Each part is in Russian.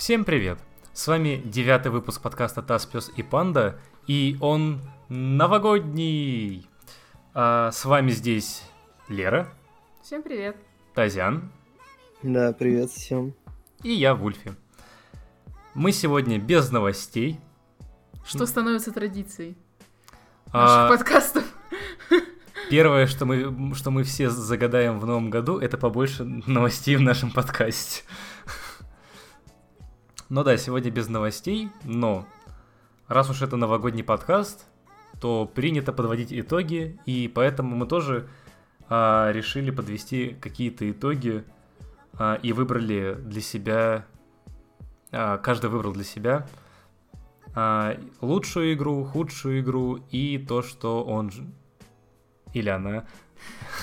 Всем привет! С вами девятый выпуск подкаста «Таз, пес и панда», и он новогодний. А, с вами здесь Лера, Всем привет. Тазян Да, привет всем. и я, Вульфи. Мы сегодня без новостей. Что становится традицией А, наших подкастов? Первое, что мы, что мы все загадаем в новом году, это побольше новостей в нашем подкасте. Ну да, сегодня без новостей, но раз уж это новогодний подкаст, то принято подводить итоги, и поэтому мы тоже а, решили подвести какие-то итоги а, и выбрали для себя, а, каждый выбрал для себя а, лучшую игру, худшую игру и то, что он ж- или она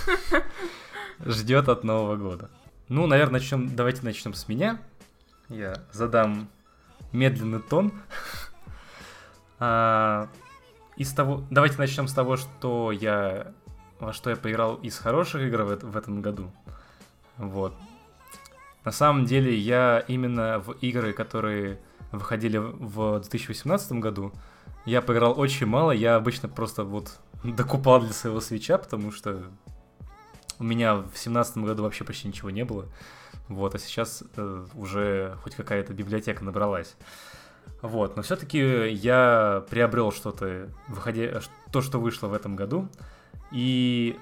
ждет от Нового года. Ну, наверное, начнем, давайте начнем с меня. Я задам медленный тон. А, из того, давайте начнем с того, что я во что я поиграл из хороших игр в, в этом году. Вот. На самом деле я именно в игры, которые выходили в 2018 году, я поиграл очень мало. Я обычно просто вот докупал для своего свеча, потому что у меня в 2017 году вообще почти ничего не было. Вот, а сейчас э, уже хоть какая-то библиотека набралась. Вот, но все-таки я приобрел что-то, выходя, то, что вышло в этом году. И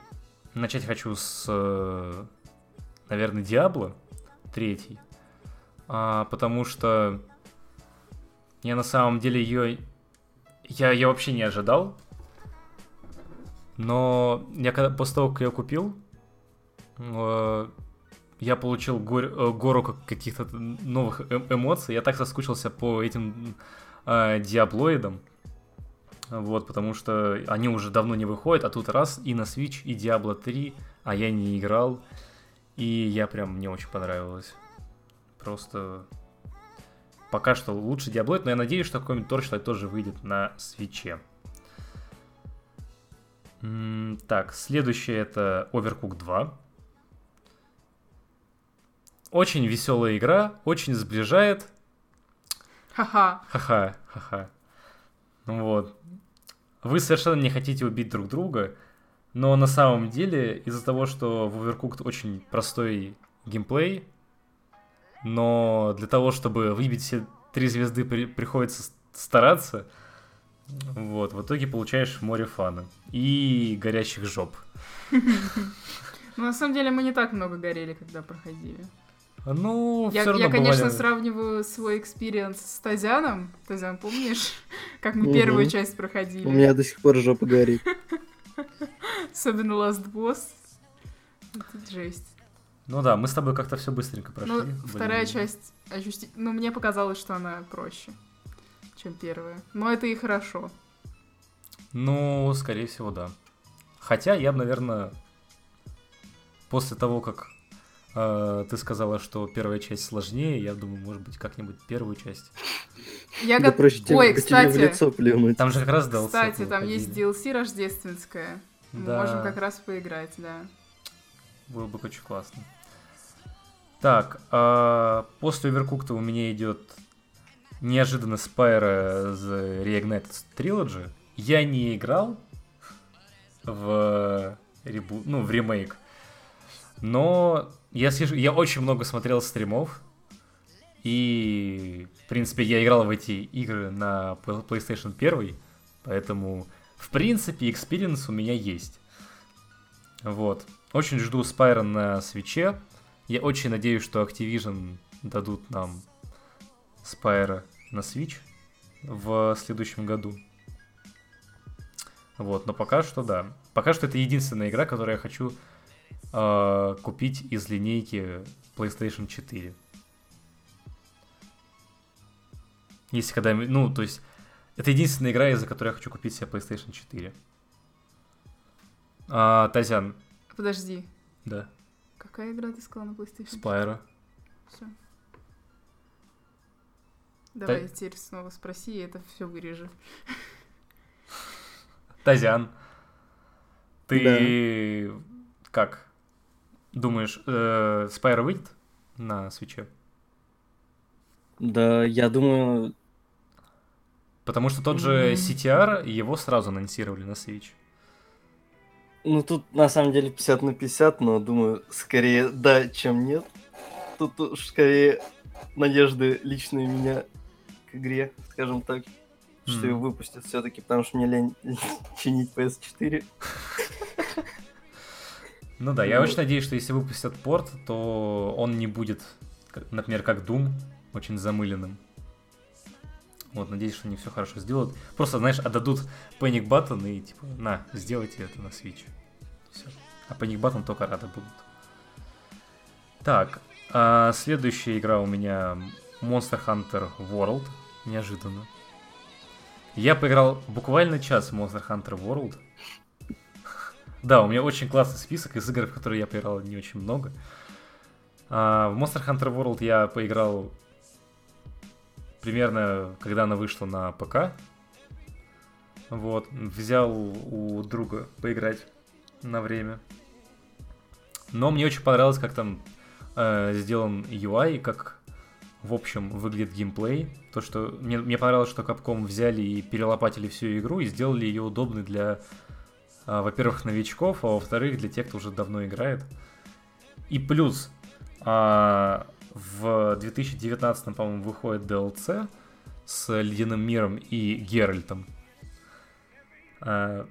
начать хочу с, э, наверное, Диабло 3. А, потому что я на самом деле ее... Я ее вообще не ожидал. Но я когда, после того, как я купил, э, я получил э, гору как- каких-то новых эм- эмоций. Я так соскучился по этим э, диаблоидам. Вот, потому что они уже давно не выходят, а тут раз и на Switch, и Diablo 3, а я не играл. И я прям, мне очень понравилось. Просто пока что лучше Diabloid, но я надеюсь, что какой-нибудь Torchlight тоже выйдет на свече. Так, следующее это Overcooked 2. Очень веселая игра, очень сближает. Ха-ха. Ха-ха, ха-ха. Ну Вот. Вы совершенно не хотите убить друг друга, но на самом деле из-за того, что в Overcooked очень простой геймплей, но для того, чтобы выбить все три звезды, при- приходится стараться. Вот, в итоге получаешь море фана и горящих жоп. Ну, на самом деле, мы не так много горели, когда проходили. Ну, Я, все равно я, конечно, бывали- сравниваю свой experience с Тазяном. Тазян, помнишь, как мы первую часть проходили? У меня до сих пор жопа горит. Особенно Last Boss. Это жесть. Ну да, мы с тобой как-то все быстренько прошли. Ну, вторая часть ощущи- Ну, мне показалось, что она проще, чем первая. Но это и хорошо. Ну, скорее всего, да. Хотя я бы, наверное, после того, как ты сказала, что первая часть сложнее, я думаю, может быть, как-нибудь первую часть. Я Да го- проще тебе- Ой, кстати, лицо плюнуть. Там же как раз DLC кстати, там выходили. есть DLC рождественское. Мы можем как раз поиграть, да. Было бы очень классно. Так, а, после Overcooked у меня идет неожиданно Spyro The Reignited Trilogy. Я не играл в ребу... ну, в ремейк. Но я, слежу- я очень много смотрел стримов. И, в принципе, я играл в эти игры на Pl- PlayStation 1. Поэтому, в принципе, experience у меня есть. Вот. Очень жду Spyro на свече. Я очень надеюсь, что Activision дадут нам Spyro на Switch в следующем году. Вот, но пока что да. Пока что это единственная игра, которую я хочу э, купить из линейки PlayStation 4. Если когда... Ну, то есть, это единственная игра, из-за которой я хочу купить себе PlayStation 4. А, Тазян, Подожди. да, Какая игра ты сказала на PlayStation? Спайро. Всё. Давай теперь снова спроси, и это все вырежу. Тазян, ты как думаешь, э, Спайро выйдет на свече? Да, я думаю, Потому что тот же. CTR, его сразу анонсировали на Switch. ну тут на самом деле 50 на 50, но думаю, скорее да, чем нет. Тут уж скорее надежды личные у меня к игре, скажем так, что Мгм. ее выпустят все-таки, потому что мне лень чинить PS4. Ну да, я Ну. очень надеюсь, что если выпустят порт, то он не будет, например, как Doom, очень замыленным. Вот, надеюсь, что они все хорошо сделают. Просто, знаешь, отдадут Panic Button и типа, на, сделайте это на Switch. Все. А Panic Button только рады будут. Так, а следующая игра у меня Monster Hunter World. Неожиданно. Я поиграл буквально час в Monster Hunter World. Да, у меня очень классный список из игр, в которые я поиграл не очень много. А, в Monster Hunter World я поиграл примерно, когда она вышла на ПК. Вот, взял у друга поиграть на время. Но мне очень понравилось, как там э, сделан UI, как в общем выглядит геймплей. То, что мне, мне понравилось, что Capcom взяли и перелопатили всю игру и сделали ее удобной для, во-первых, новичков, а во-вторых, для тех, кто уже давно играет. И плюс а, в 2019, по-моему, выходит DLC с Ледяным миром и Геральтом. А,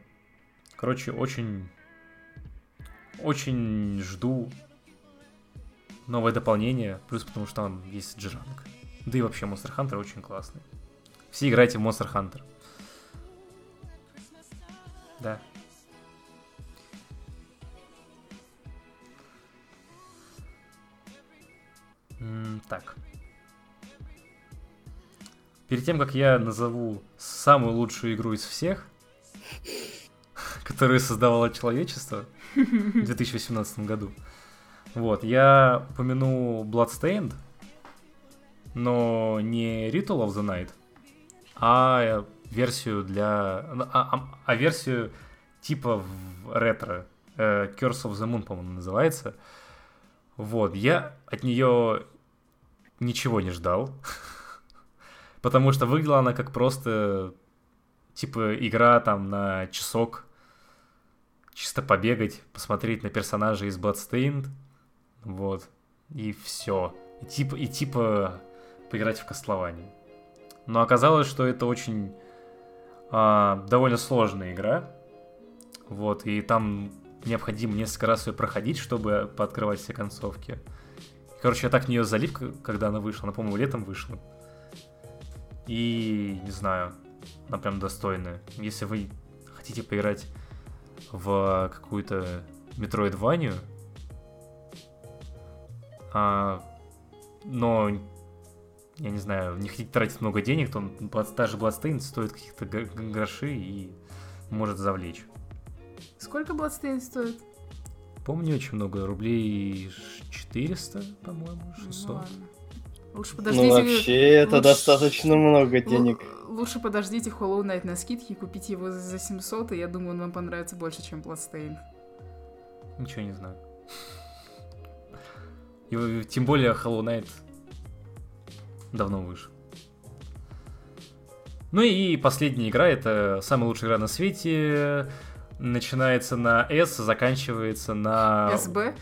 Короче, очень... Очень жду новое дополнение, плюс потому что там есть джеранг. Да и вообще Monster Hunter очень классный. Все играйте в Monster Hunter. Да. Так. Перед тем, как я назову самую лучшую игру из всех, которую создавало человечество в 2018 году, вот, я упомяну Bloodstained, но не Ritual of the Night, а версию для... А, а- а версию типа в ретро. Э, Curse of the Moon, по-моему, называется. Вот, я от нее ничего не ждал. Потому что выглядела она как просто типа игра там на часок. Чисто побегать, посмотреть на персонажей из Bloodstained. Вот. И все. И типа, и типа поиграть в Костлование. Но оказалось, что это очень а, довольно сложная игра. Вот, и там необходимо несколько раз ее проходить, чтобы пооткрывать все концовки. Короче, я так в нее залип, когда она вышла. Она, по-моему, летом вышла. И, не знаю, она прям достойная. Если вы хотите поиграть в какую-то Метроидванию, а, но, я не знаю, не хотите тратить много денег, то даже Bloodstained стоит каких-то г- г- гроши и может завлечь. Сколько Bloodstained стоит? Помню, очень много, рублей 400, по-моему, Ну 600. ладно. Лучше Ну подождите. вообще это лучше- достаточно много денег. Лучше подождите Hollow Knight на скидке и купите его за- за 700, и я думаю, он вам понравится больше, чем Bloodstained. Ничего не знаю. И, тем более Hollow Knight давно вышел. Ну и последняя игра, это самая лучшая игра на свете. Начинается на S, заканчивается на... СБ?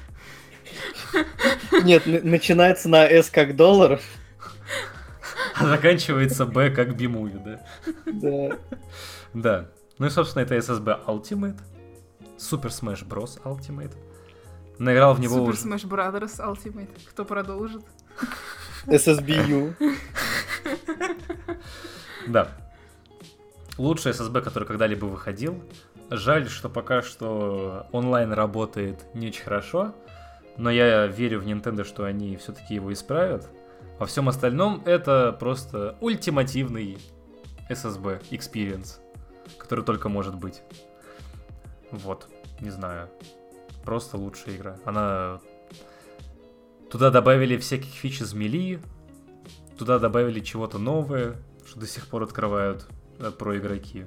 Нет, начинается на S как доллар. А заканчивается B как Бимуви, да? Да. Да. Ну и, собственно, это SSB Ultimate. Super Smash Bros. Ultimate. Наиграл в него Super уже... Smash Brothers Ultimate. Кто продолжит? SSBU. Да. Лучший SSB, который когда-либо выходил. Жаль, что пока что онлайн работает не очень хорошо, но я верю в Nintendo, что они все-таки его исправят. Во всем остальном это просто ультимативный SSB experience, который только может быть. Вот, не знаю. Просто лучшая игра. Она... Туда добавили всяких фич из мили, туда добавили чего-то новое, что до сих пор открывают э, про игроки.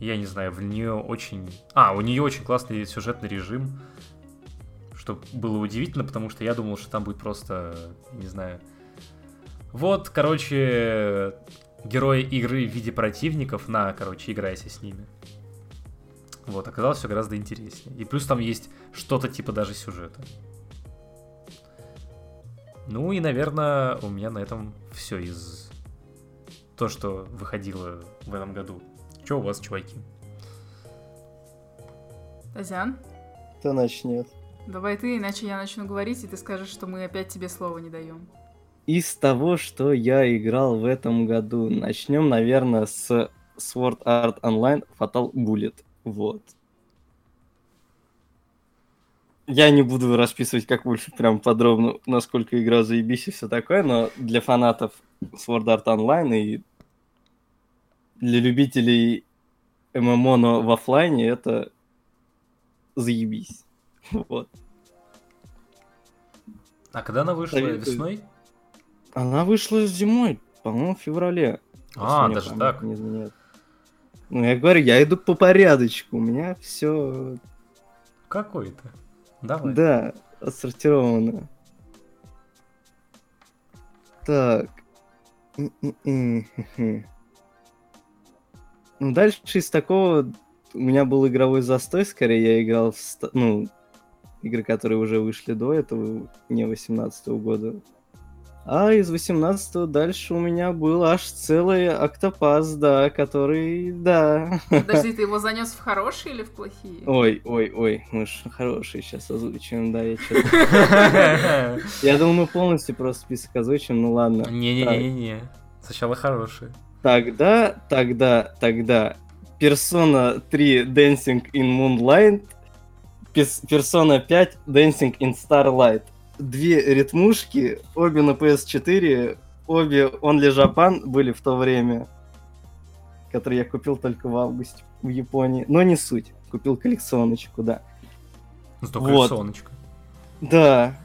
Я не знаю, в нее очень... А, у нее очень классный сюжетный режим, что было удивительно, потому что я думал, что там будет просто, не знаю, Вот, короче, герои игры в виде противников, на, короче, играйся с ними. Вот, оказалось все гораздо интереснее. И плюс там есть что-то типа даже сюжета. Ну и, наверное, у меня на этом все из то, что выходило в этом году. Что у вас, чуваки? Тазян, Кто начнет? давай ты, иначе я начну говорить, и ты скажешь, что мы опять тебе слова не даем. Из того, что я играл в этом году, начнем, наверное, с Sword Art Online Fatal Bullet. Вот. Я не буду расписывать, как больше прям подробно, насколько игра заебись и все такое, но для фанатов Sword Art Online и для любителей ММО, но в оффлайне это заебись. Вот. А когда она вышла? Советую. Весной? Она вышла зимой, по-моему, в феврале. А, даже память так? Не изменяет. Ну, я говорю, я иду по порядочку. У меня все, Какой то Давай. да, отсортировано. Так. Ну, дальше из такого у меня был игровой застой, скорее я играл в, ну, игры, которые уже вышли до этого, не 18 года. А из 18 дальше у меня был аж целый октопас, да, который, да. Подожди, ты его занес в хорошие или в плохие? Ой, ой, ой, мы ж хорошие сейчас озвучиваем, да, я что Я думал, мы полностью просто список озвучим, ну ладно. Не-не-не-не. Сначала хорошие. Тогда, тогда, тогда Persona 3 Dancing in Moonlight, Persona 5 Dancing in Starlight. Две ритмушки, обе на PS4, обе Only Japan были в то время, которые я купил только в августе в Японии. Но не суть, купил коллекционочку, да. Ну, то Вот. коллекционочка. Да.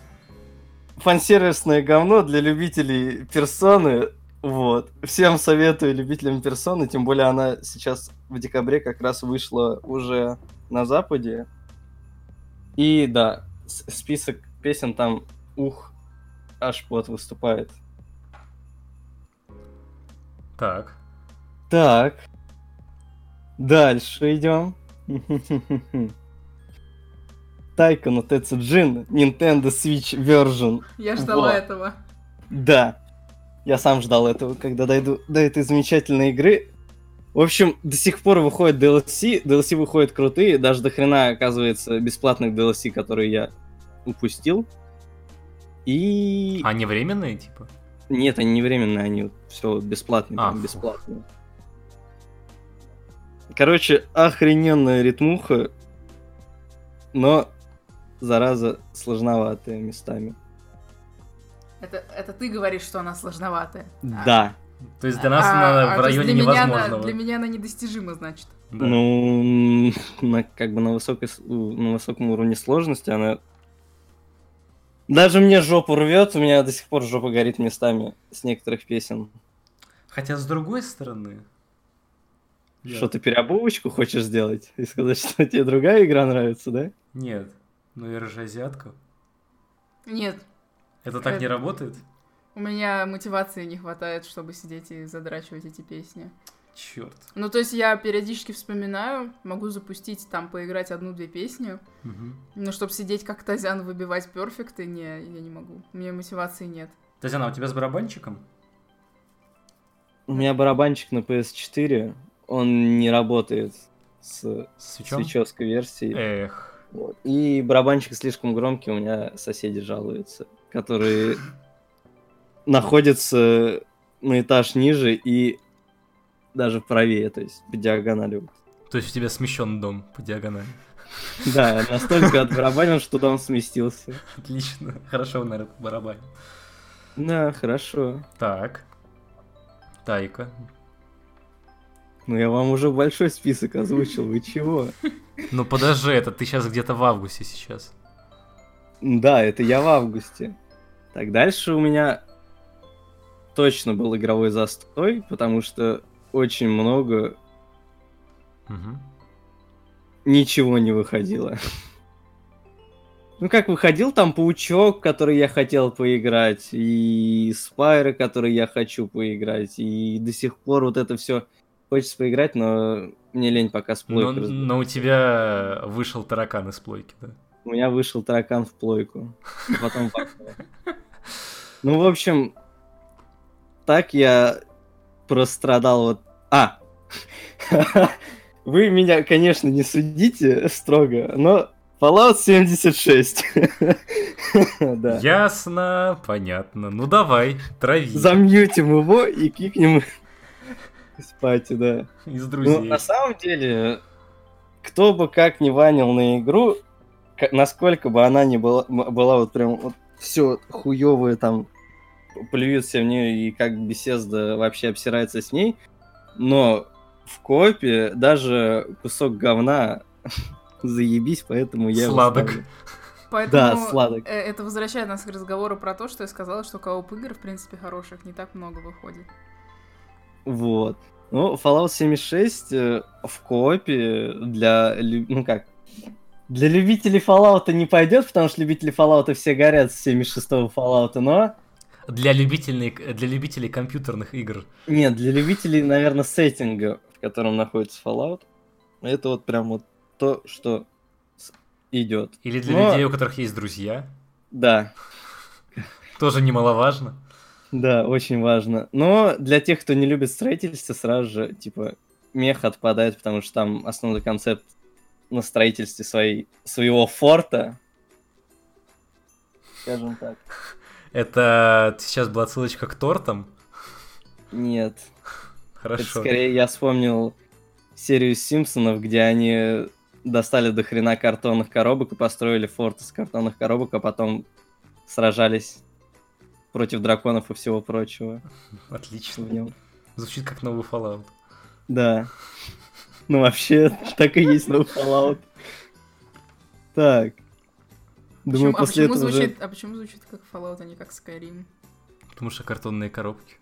Фансервисное говно для любителей персоны. Вот. Всем советую любителям персоны, тем более она сейчас в декабре как раз вышла уже на Западе. И да, список песен там, ух, аж вот выступает. Так. Так. Дальше идем. Тайка no Тецуджин, Nintendo Switch Version. Я ждала Вот. этого. Да. Я сам ждал этого, когда дойду до этой замечательной игры. В общем, до сих пор выходит DLC, DLC выходят крутые, даже до хрена оказывается бесплатных DLC, которые я упустил. И... Они временные, типа? Нет, они не временные, они все бесплатные, А, бесплатные. Короче, охрененная ритмуха, но, зараза, сложноватая местами. Это, это ты говоришь, что она сложноватая. А- Да. То есть для нас а- она а, в районе для меня она- невозможного. для меня она недостижима, значит. Да. Ну, на, как бы на, высокой, на высоком уровне сложности она... Даже мне жопу рвет, у меня до сих пор жопа горит местами с некоторых песен. Хотя с другой стороны... Что, ты переобувочку хочешь сделать? И сказать, что тебе другая игра нравится, да? Нет. Ну я же азиатка. Нет, Это так не работает? у меня мотивации не хватает, чтобы сидеть и задрачивать эти песни. Черт. Ну, то есть я периодически вспоминаю, могу запустить там, поиграть одну-две песни, но чтобы сидеть как Тазян выбивать перфекты, не, я не могу. У меня мотивации нет. Татьяна, а у тебя с барабанчиком? У меня барабанчик на PS4, он не работает с С свечом? свечевской версией. Эх. Вот. И барабанчик слишком громкий, у меня соседи жалуются, которые находятся на этаж ниже и даже правее, то есть по диагонали. вот. То есть у тебя смещен дом по диагонали. Да, настолько отбарабанил, что дом сместился. Отлично. Хорошо, наверное, барабан. Да, хорошо. Так. Тайка. Ну я вам уже большой список озвучил, вы чего? Ну подожди, это ты сейчас где-то в августе сейчас. Да, это я в августе. Так, дальше у меня точно был игровой застой, потому что очень много Мгм. ничего не выходило. Ну, как выходил там Паучок, который я хотел поиграть, и Спайры, который я хочу поиграть, и до сих пор вот это все хочется поиграть, но мне лень пока с Но, но у тебя вышел таракан из плойки, да? У меня вышел таракан в плойку. Потом. Ну, в общем, так я прострадал вот... А! Вы меня, конечно, не судите строго, но Fallout 76. Да. Ясно, понятно. Ну давай, трави. Замьютим его и кикнем спать, да. Из Ну, друзей. на самом деле, кто бы как ни ванил на игру, насколько бы она ни была, была вот прям вот все хуевое там, плюют все в нее, и как беседа вообще обсирается с ней, но в копе даже кусок говна заебись, поэтому я Сладок. Поэтому Да, сладок. э, это возвращает нас к разговору про то, что я сказала, что кооп игр, в принципе, хороших не так много выходит. Вот. Ну, Fallout 76 э, в коопе для, ну как, для любителей Fallout не пойдет, потому что любители Fallout все горят с 76-го Fallout, но Для любителей, для любителей компьютерных игр. нет, для любителей, наверное, сеттинга, в котором находится Fallout, это вот прям вот то, что идет. Или для Но- людей, у которых есть друзья. Да, Тоже немаловажно. да, очень важно. Но для тех, кто не любит строительство, сразу же, типа, мех отпадает, потому что там основной концепт на строительстве своей, своего форта, скажем так. Это сейчас была ссылочка к тортам. Нет, это Хорошо. скорее я вспомнил серию Симпсонов, где они достали до хрена картонных коробок и построили форт из картонных коробок, а потом сражались против драконов и всего прочего Отлично. в нем. Звучит как новый Fallout. Да. Ну, вообще, так и есть новый Fallout. Так. Думаю, Почему- а, после этого уже... а почему звучит как Fallout, а не как Skyrim? Потому что картонные коробки.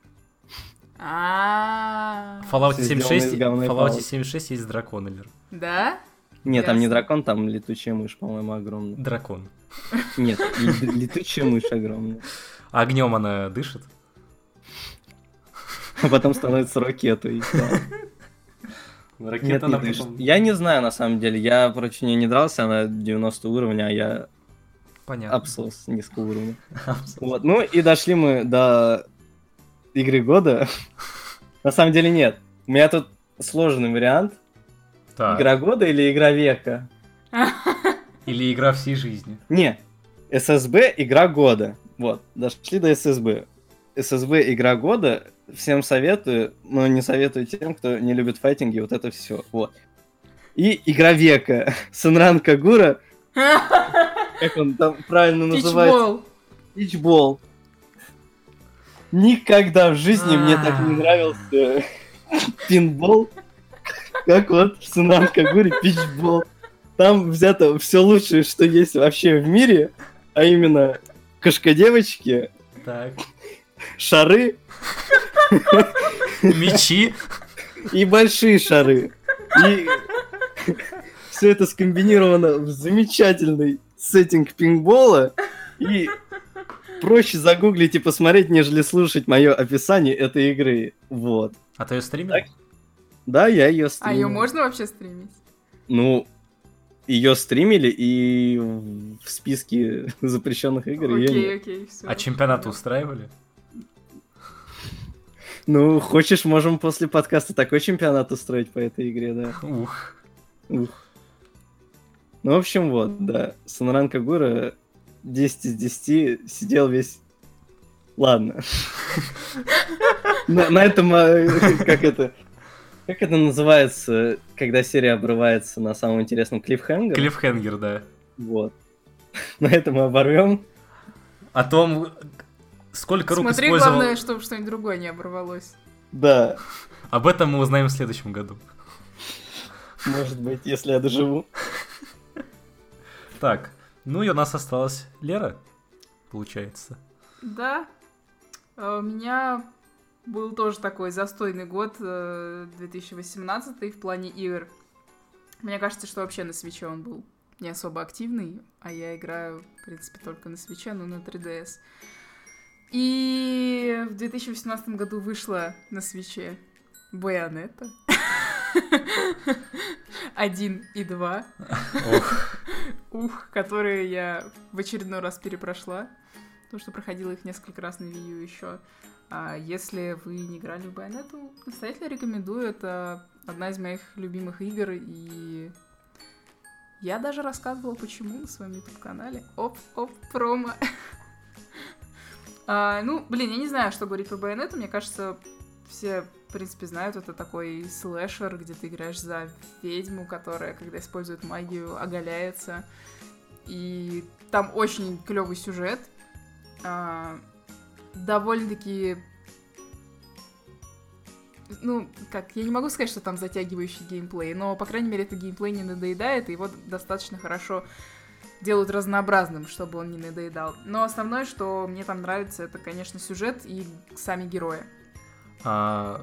А, В Fallout Все сделано 76, из говна и в Fallout палок. 76 есть дракон, Эльвир. да? Нет, там не дракон, там летучая мышь, по-моему, огромная. Дракон. Нет, ле- летучая мышь огромная. Огнем она дышит? А потом становится ракетой. Ракета Нет, она потом- Я не знаю, на самом деле. Я против нее не дрался, она 90 уровня, а я Понятно. абсос низкого уровня. Вот, ну и дошли мы до игры года. На самом деле нет. У меня тут сложный вариант. Так. Игра года или игра века? Или игра всей жизни. Не, ССБ игра года. Вот, дошли до ССБ. ССБ игра года. Всем советую, но не советую тем, кто не любит файтинги, вот это все. Вот. И игра века. Сунран Кагура, как он там правильно называется? Пичбол. Никогда в жизни мне так не нравился пинбол, как вот в Сунран Кагуре пичбол. Там взято все лучшее, что есть вообще в мире, а именно кошка-девочки, Так. Шары Мечи. и большие шары. И все это скомбинировано в замечательный сеттинг пинбола. И проще загуглить и посмотреть, нежели слушать мое описание этой игры. Вот. А ты ее стримил? Так. Да, я ее А стримил. ее можно вообще стримить? Ну, ее стримили, и в списке запрещенных игр ее Окей, нет. окей, все. А чемпионаты устраивали? Ну, хочешь, можем после подкаста такой чемпионат устроить по этой игре, да. Ух. Ух. Ну, в общем, вот, да. Санран Кагура 10 из 10 сидел весь... Ладно. На этом, а, как это... Как это называется, когда серия обрывается на самом интересном клиффхенгере? Клиффхенгер, да. Вот. На этом мы оборвем. О том, сколько рук Смотри, использовал... главное, чтобы что-нибудь другое не оборвалось. Да, Об этом мы узнаем в следующем году. может быть, если я доживу. Так, ну и у нас осталась Лера, получается. Да. А У меня был тоже такой застойный год, э, 2018 в плане игр. Мне кажется, что вообще на свече он был не особо активный, а я играю, в принципе, только на свече, но на 3DS. И в 2018 году вышла на свече Байонета. Один и два. Ох, Ух, которые я в очередной раз перепрошла. Потому что проходила их несколько раз на Wii U еще. А если вы не играли в Байонету, настоятельно рекомендую. Это одна из моих любимых игр. И я даже рассказывала, почему на своем YouTube-канале. Оп-оп, промо. А, ну, блин, я не знаю, что говорить про Байонету. Мне кажется, все, в принципе, знают, это такой слэшер, где ты играешь за ведьму, которая, когда использует магию, оголяется. И там очень клевый сюжет. А, довольно-таки... Ну, как, я не могу сказать, что там затягивающий геймплей, но, по крайней мере, этот геймплей не надоедает, и его достаточно хорошо делают разнообразным, чтобы он не надоедал. Но основное, что мне там нравится, это, конечно, сюжет и сами герои. а,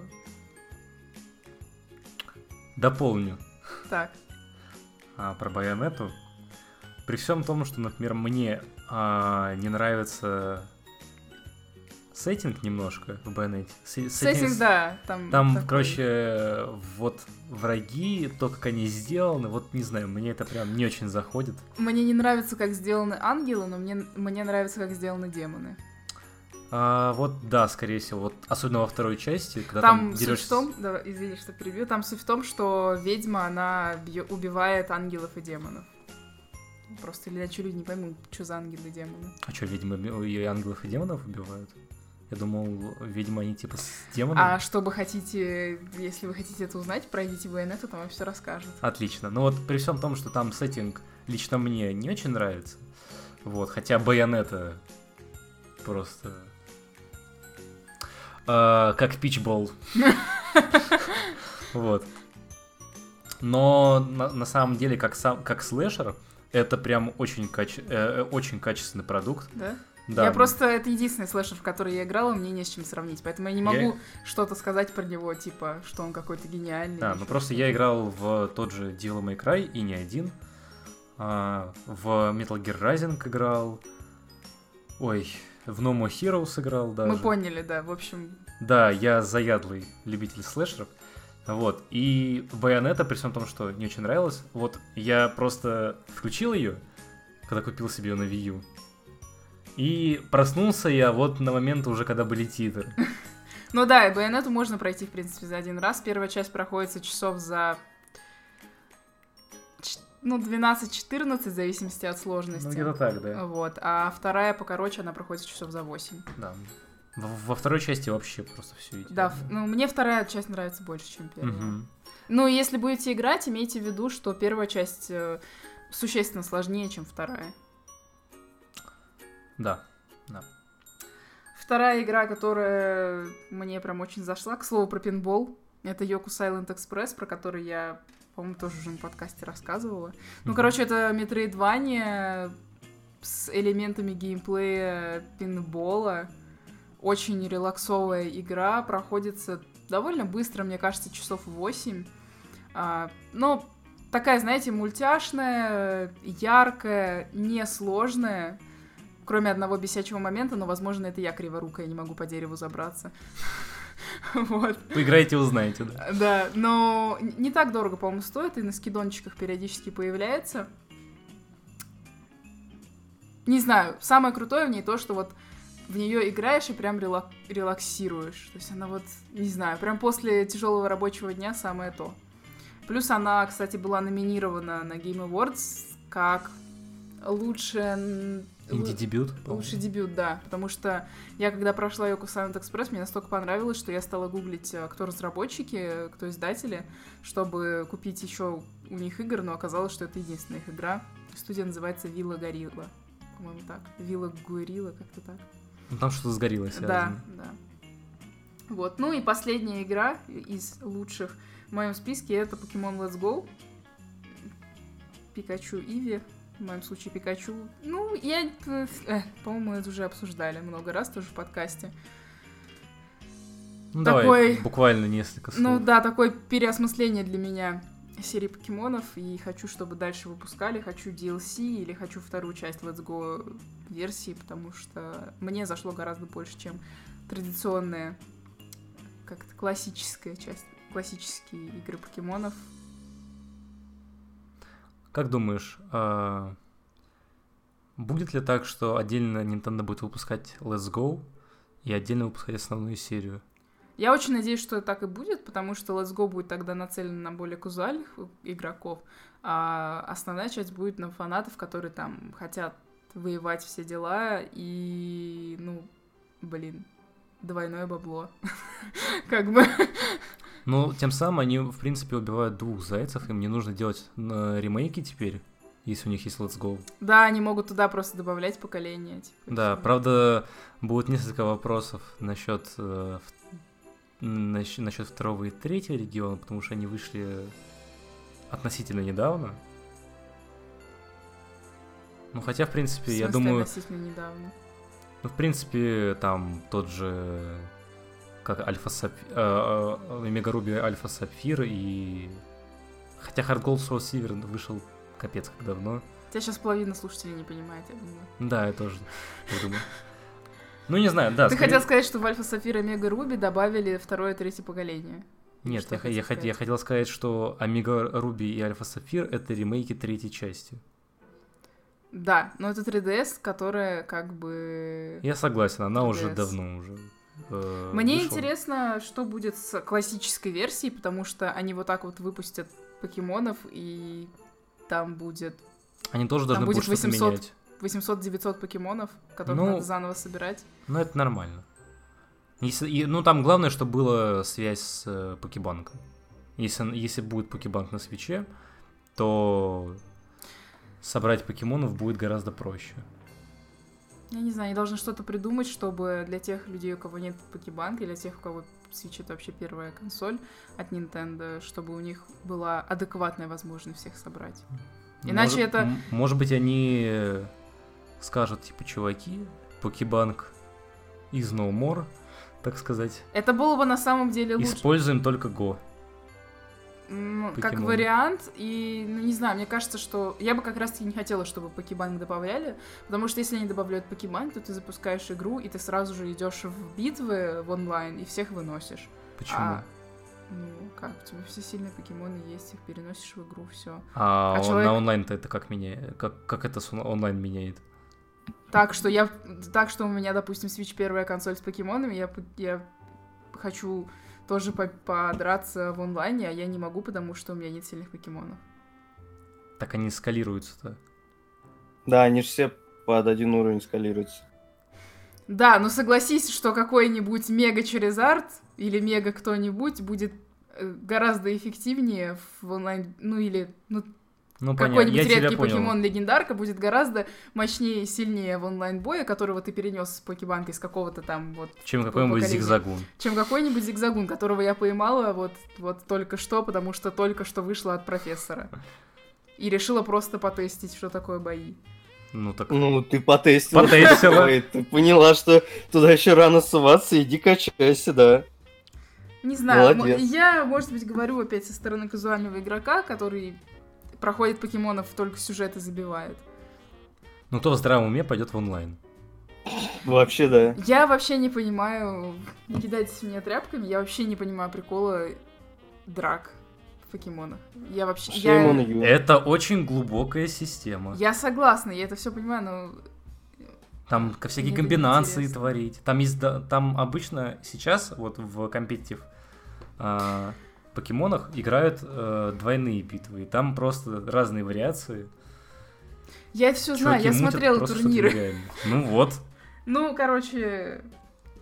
дополню Так, а, про Байонету. При всем том, что, например, мне а, не нравится сеттинг немножко в Байонете. Се- сеттинг, да, там... Там, такой. короче, вот враги, то, как они сделаны, вот не знаю, мне это прям не очень заходит. Мне не нравится, как сделаны ангелы, но мне, мне нравится, как сделаны демоны. А, вот да, скорее всего, вот особенно во второй части, когда там, Там суть дерешься в том, да, извини, что перебью, там суть в том, что ведьма, она бьё- убивает ангелов и демонов. Просто иначе люди не поймут, что за ангелы и демоны. А что, ведьмы и ангелов и демонов убивают? Я думал, ведьмы они типа с демонами. А что вы хотите, если вы хотите это узнать, пройдите Байонету, там вам все расскажут. Отлично. Ну вот при всем том, что там сеттинг лично мне не очень нравится. Вот, хотя Байонета просто... а, как пичбол. Вот. Но на, на самом деле, как, сам, как слэшер, это прям очень, каче- э, э, очень качественный продукт. Да? Да. Я просто, это единственный слэшер, в который я играла, мне не с чем сравнить, поэтому я не Я- могу что-то сказать про него, типа, что он какой-то гениальный. Да, ну просто я играл в тот же Devil May Cry и не один. А, в Metal Gear Rising играл. Ой, в No More Heroes играл даже. Мы поняли, да, в общем, Да, я заядлый любитель слэшеров. Вот. И Байонета, при всем том, что не очень нравилось, вот я просто включил ее, когда купил себе ее на Wii U. И проснулся я вот на момент уже, когда были титры. Ну да, и Байонету можно пройти, в принципе, за один раз. Первая часть проходится часов за... Ну, 12-14, в зависимости от сложности. Ну, где-то так, да. Вот. А вторая покороче, она проходит часов за 8. Да. Во, второй части вообще просто все идет. Да, ну, мне вторая часть нравится больше, чем первая. Мгм. Ну, если будете играть, имейте в виду, что первая часть э, существенно сложнее, чем вторая. Да. Вторая игра, которая мне прям очень зашла, к слову, про пинбол, это Йоку Silent Express, про который я, по-моему, тоже уже на подкасте рассказывала. Ну, Мгм. короче, это метроидвания с элементами геймплея пинбола. Очень релаксовая игра, проходится довольно быстро, мне кажется, часов 8. А, но такая, знаете, мультяшная, яркая, несложная. Кроме одного бесячего момента, но, возможно, это я криворукая, не могу по дереву забраться. Вот. Поиграйте, узнаете, да. Да, но не так дорого, по-моему, стоит, и на скидончиках периодически появляется. Не знаю, самое крутое в ней то, что вот в нее играешь и прям релак- релаксируешь. То есть она вот, не знаю, прям после тяжелого рабочего дня самое то. Плюс она, кстати, была номинирована на Game Awards как лучшая... Инди-дебют. Лучший дебют, да. Потому что я, когда прошла Йоко Silent Express, мне настолько понравилось, что я стала гуглить, э, кто разработчики, кто издатели, чтобы купить еще у них игр, но оказалось, что это единственная их игра. Студия называется Вилла Горилла. По-моему, так. Вилла Гуэрилла, как-то так. Ну, Там что-то сгорелось. Да, да. Вот. Ну и последняя игра из лучших в моем списке это Pokemon Let's Go. Пикачу Иви. В моем случае Пикачу. Ну, я, э, по-моему, это уже обсуждали много раз тоже в подкасте. Ну, давай Такой- буквально несколько слов. Ну да, такое переосмысление для меня серии покемонов и хочу, чтобы дальше выпускали, хочу DLC или хочу вторую часть Let's Go версии, потому что мне зашло гораздо больше, чем традиционная, как-то классическая часть, классические игры покемонов. Как думаешь, а, будет ли так, что отдельно Nintendo будет выпускать Let's Go и отдельно выпускать основную серию? Я очень надеюсь, что так и будет, потому что Let's Go будет тогда нацелена на более казуальных игроков, а основная часть будет на фанатов, которые там хотят воевать все дела и, ну, блин, двойное бабло. Как бы. Ну, тем самым они, в принципе, убивают двух зайцев, им не нужно делать э, ремейки теперь, если у них есть Let's Go. Да, они могут туда просто добавлять поколения. Типа, Да, всё. правда, будет несколько вопросов насчет э, насчет второго и третьего региона, потому что они вышли относительно недавно. Ну, хотя, в принципе, В я смысле, думаю, относительно недавно. ну, в принципе, там тот же, как Альфа Сап... э, э, Мега Руби Альфа Сапфир и... Хотя Hard Gold Soul Silver вышел капец как давно. Тебя сейчас половина слушателей не понимает, я думаю. Да, я тоже так думаю. Ну, не знаю, да. Ты скорее- хотел сказать, что в Альфа Сафира Мега Руби добавили второе и третье поколение? Нет, я, я, хотел хот- я сказать? хотел сказать, что Омега Руби и Альфа Сапфир это ремейки третьей части. Да, но это 3DS, которая как бы... Я согласен, она уже 3DS. давно уже. Э, Мне вышла. интересно, что будет с классической версией, потому что они вот так вот выпустят покемонов, и там будет Они тоже должны будут что-то 800 менять. 800-900 покемонов, которых Ну, надо заново собирать. Но это нормально. Если, и- ну, там главное, чтобы была связь с э, покебанком. Если, если будет покебанк на свече, то собрать покемонов будет гораздо проще. Я не знаю, они должны что-то придумать, чтобы для тех людей, у кого нет покебанка, или для тех, у кого Switch это вообще первая консоль от Nintendo, чтобы у них была адекватная возможность всех собрать. Иначе Может- это- Может быть, они э, скажут, типа, чуваки, покебанк is no more, так сказать. Это было бы на самом деле лучше. Используем только Go. Как вариант, и, ну, не знаю, мне кажется, что я бы как раз-таки не хотела, чтобы покебанк добавляли, потому что если они добавляют покебанк, то ты запускаешь игру, и ты сразу же идешь в битвы в онлайн и всех выносишь. Почему? А, ну, как, у тебя все сильные покемоны есть, их переносишь в игру, все. А, а он- человек- на онлайн-то это как меняет? Как, как это онлайн меняет? Так что я, так что у меня, допустим, Switch первая консоль с покемонами, я, я хочу тоже по- подраться в онлайне, а я не могу, потому что у меня нет сильных покемонов. Так они скалируются-то. Да, они же все под один уровень скалируются. Да, но согласись, что какой-нибудь мега Черезард или мега кто-нибудь будет э, гораздо эффективнее в онлайн, ну или ну, Ну, какой-нибудь редкий покемон легендарка будет гораздо мощнее и сильнее в онлайн-бое, которого ты перенес с покебанка из какого-то там вот, Чем какой-нибудь зигзагун. чем какой-нибудь зигзагун, которого я поймала вот, вот только что, потому что только что вышла от профессора. И решила просто потестить, что такое бои. Ну так. Ну, ты потестила. Потестила. Ой, Ты поняла, что туда еще рано суваться, иди качайся, да. Не знаю, Молодец. мо- я, может быть, говорю опять со стороны казуального игрока, который проходит покемонов только сюжет и забивает. Ну кто в здравом уме пойдет в онлайн? Вообще, да. Я вообще не понимаю, не кидайтесь меня тряпками, я вообще не понимаю прикола драк в покемонах. Я вообще... Я. Это очень глубокая система. я согласна, я это все понимаю, но Там ко всякие Мне комбинации творить. Там есть, там обычно сейчас вот в компетитив а, покемонах играют э, двойные битвы. И там просто разные вариации. я это все знаю, я смотрела турниры. Ну вот. Ну, короче,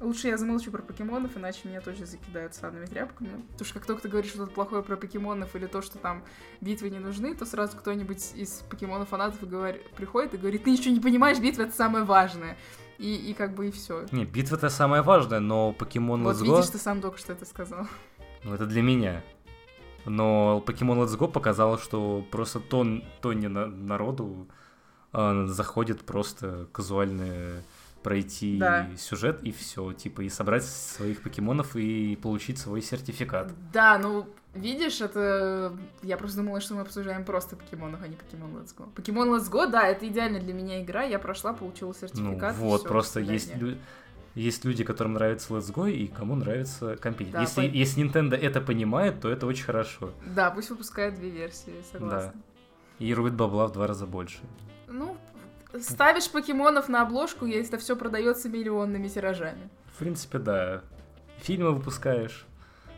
лучше я замолчу про покемонов, иначе меня тоже закидают сраными тряпками. Потому что как только ты говоришь что-то плохое про покемонов или то, что там битвы не нужны, то сразу кто-нибудь из покемонов фанатов и говор- приходит и говорит, ты ничего не понимаешь, битва это самое важное. И, и как бы и все. Не, битва это самое важное, но покемон Вот Let's видишь, ты сам только что это сказал. Ну это для меня. Но покемон Let's Go показал, что просто тон, тонне на- народу а, заходит просто казуальные пройти Да. сюжет и все, типа, и собрать своих покемонов и получить свой сертификат. Да, ну, видишь, это... Я просто думала, что мы обсуждаем просто покемонов, а не покемон Let's Go. Покемон Let's Go, да, это идеально для меня игра, я прошла, получила Ну сертификат. вот, всё, просто есть, свидания. Есть люди, которым нравится Let's Go и кому нравится компьютер. Да, если, по- если Nintendo это понимает, то это очень хорошо. Да, пусть выпускают две версии, согласна. И рубит бабла в два раза больше. Ну, ставишь покемонов на обложку, и это все продается миллионными тиражами. В принципе, да. Фильмы выпускаешь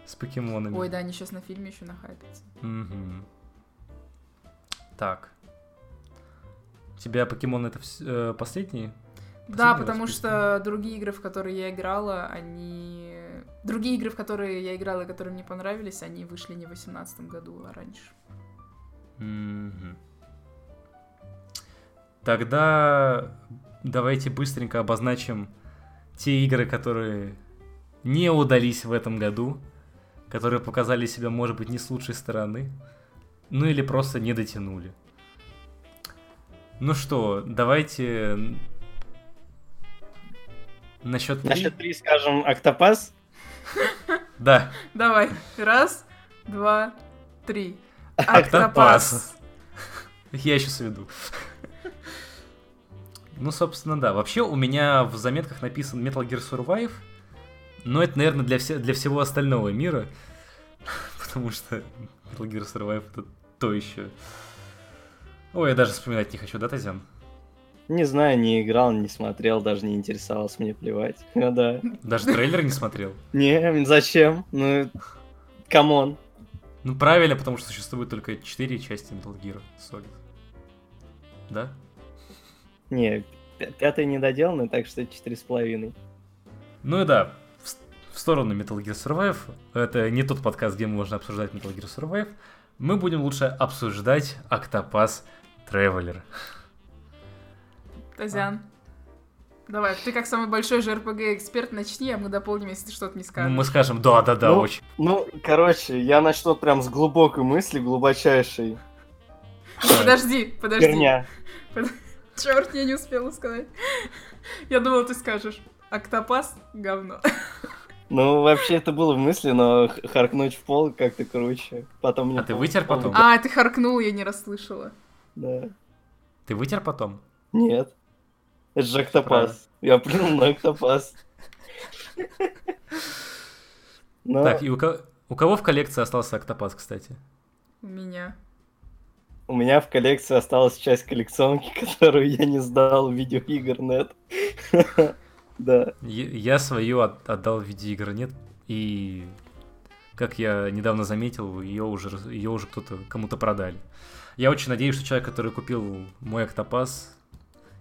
с покемонами. Ой, да, они сейчас на фильме еще нахайпятся. Мгм. Так. У тебя покемон это э, последний? Да, потому что другие игры, в которые я играла, они... Другие игры, в которые я играла и которые мне понравились, они вышли не в 2018 году, а раньше. Мгм. Тогда давайте быстренько обозначим те игры, которые не удались в этом году, которые показали себя, может быть, не с лучшей стороны, ну или просто не дотянули. Ну что, давайте насчет три. На счет три скажем Октопас. Да, Давай. Раз, два, три. Октопас. Я еще сведу. Ну, собственно, да. Вообще, у меня в заметках написан Metal Gear Survive, но это, наверное, для, все, для всего остального мира, потому что Metal Gear Survive это то еще. Ой, я даже вспоминать не хочу, да, Тазян? Не знаю, не играл, не смотрел, даже не интересовался, мне плевать. Ну да. Даже трейлер не смотрел. Не, зачем? Ну, come on. Ну, правильно, потому что существует только 4 части Metal Gear Solid. Да? Не, пя- пятый не доделанный, так что четыре с половиной. Ну и да, в, сторону Metal Gear Survive. Это не тот подкаст, где можно обсуждать Metal Gear Survive. Мы будем лучше обсуждать Octopath Traveler. Тазян. Давай, ты как самый большой же RPG-эксперт, начни, а мы дополним, если ты что-то не Ну, скажешь. мы скажем, да-да-да, Ну, очень. Ну, короче, я начну прям с глубокой мысли, глубочайшей. Подожди, подожди. Херня. Черт, я не успела сказать. Я думала, ты скажешь. Октопас — говно. Ну, вообще это было в мысли, но харкнуть в пол как-то круче. Потом мне А ты вытер потом? А, ты харкнул, я не расслышала. Да. Ты вытер потом? Нет. Это же октопас. Я плюнул на октопас. Но Так, и у, ко- у кого в коллекции остался Octopath, кстати? У меня. у меня в коллекции осталась часть коллекционки, которую я не сдал в видеоигр.нет. Да. Я, свою от- отдал в виде игр нет, и как я недавно заметил, ее уже, ее уже кто-то кому-то продали. Я очень надеюсь, что человек, который купил мой Октопас,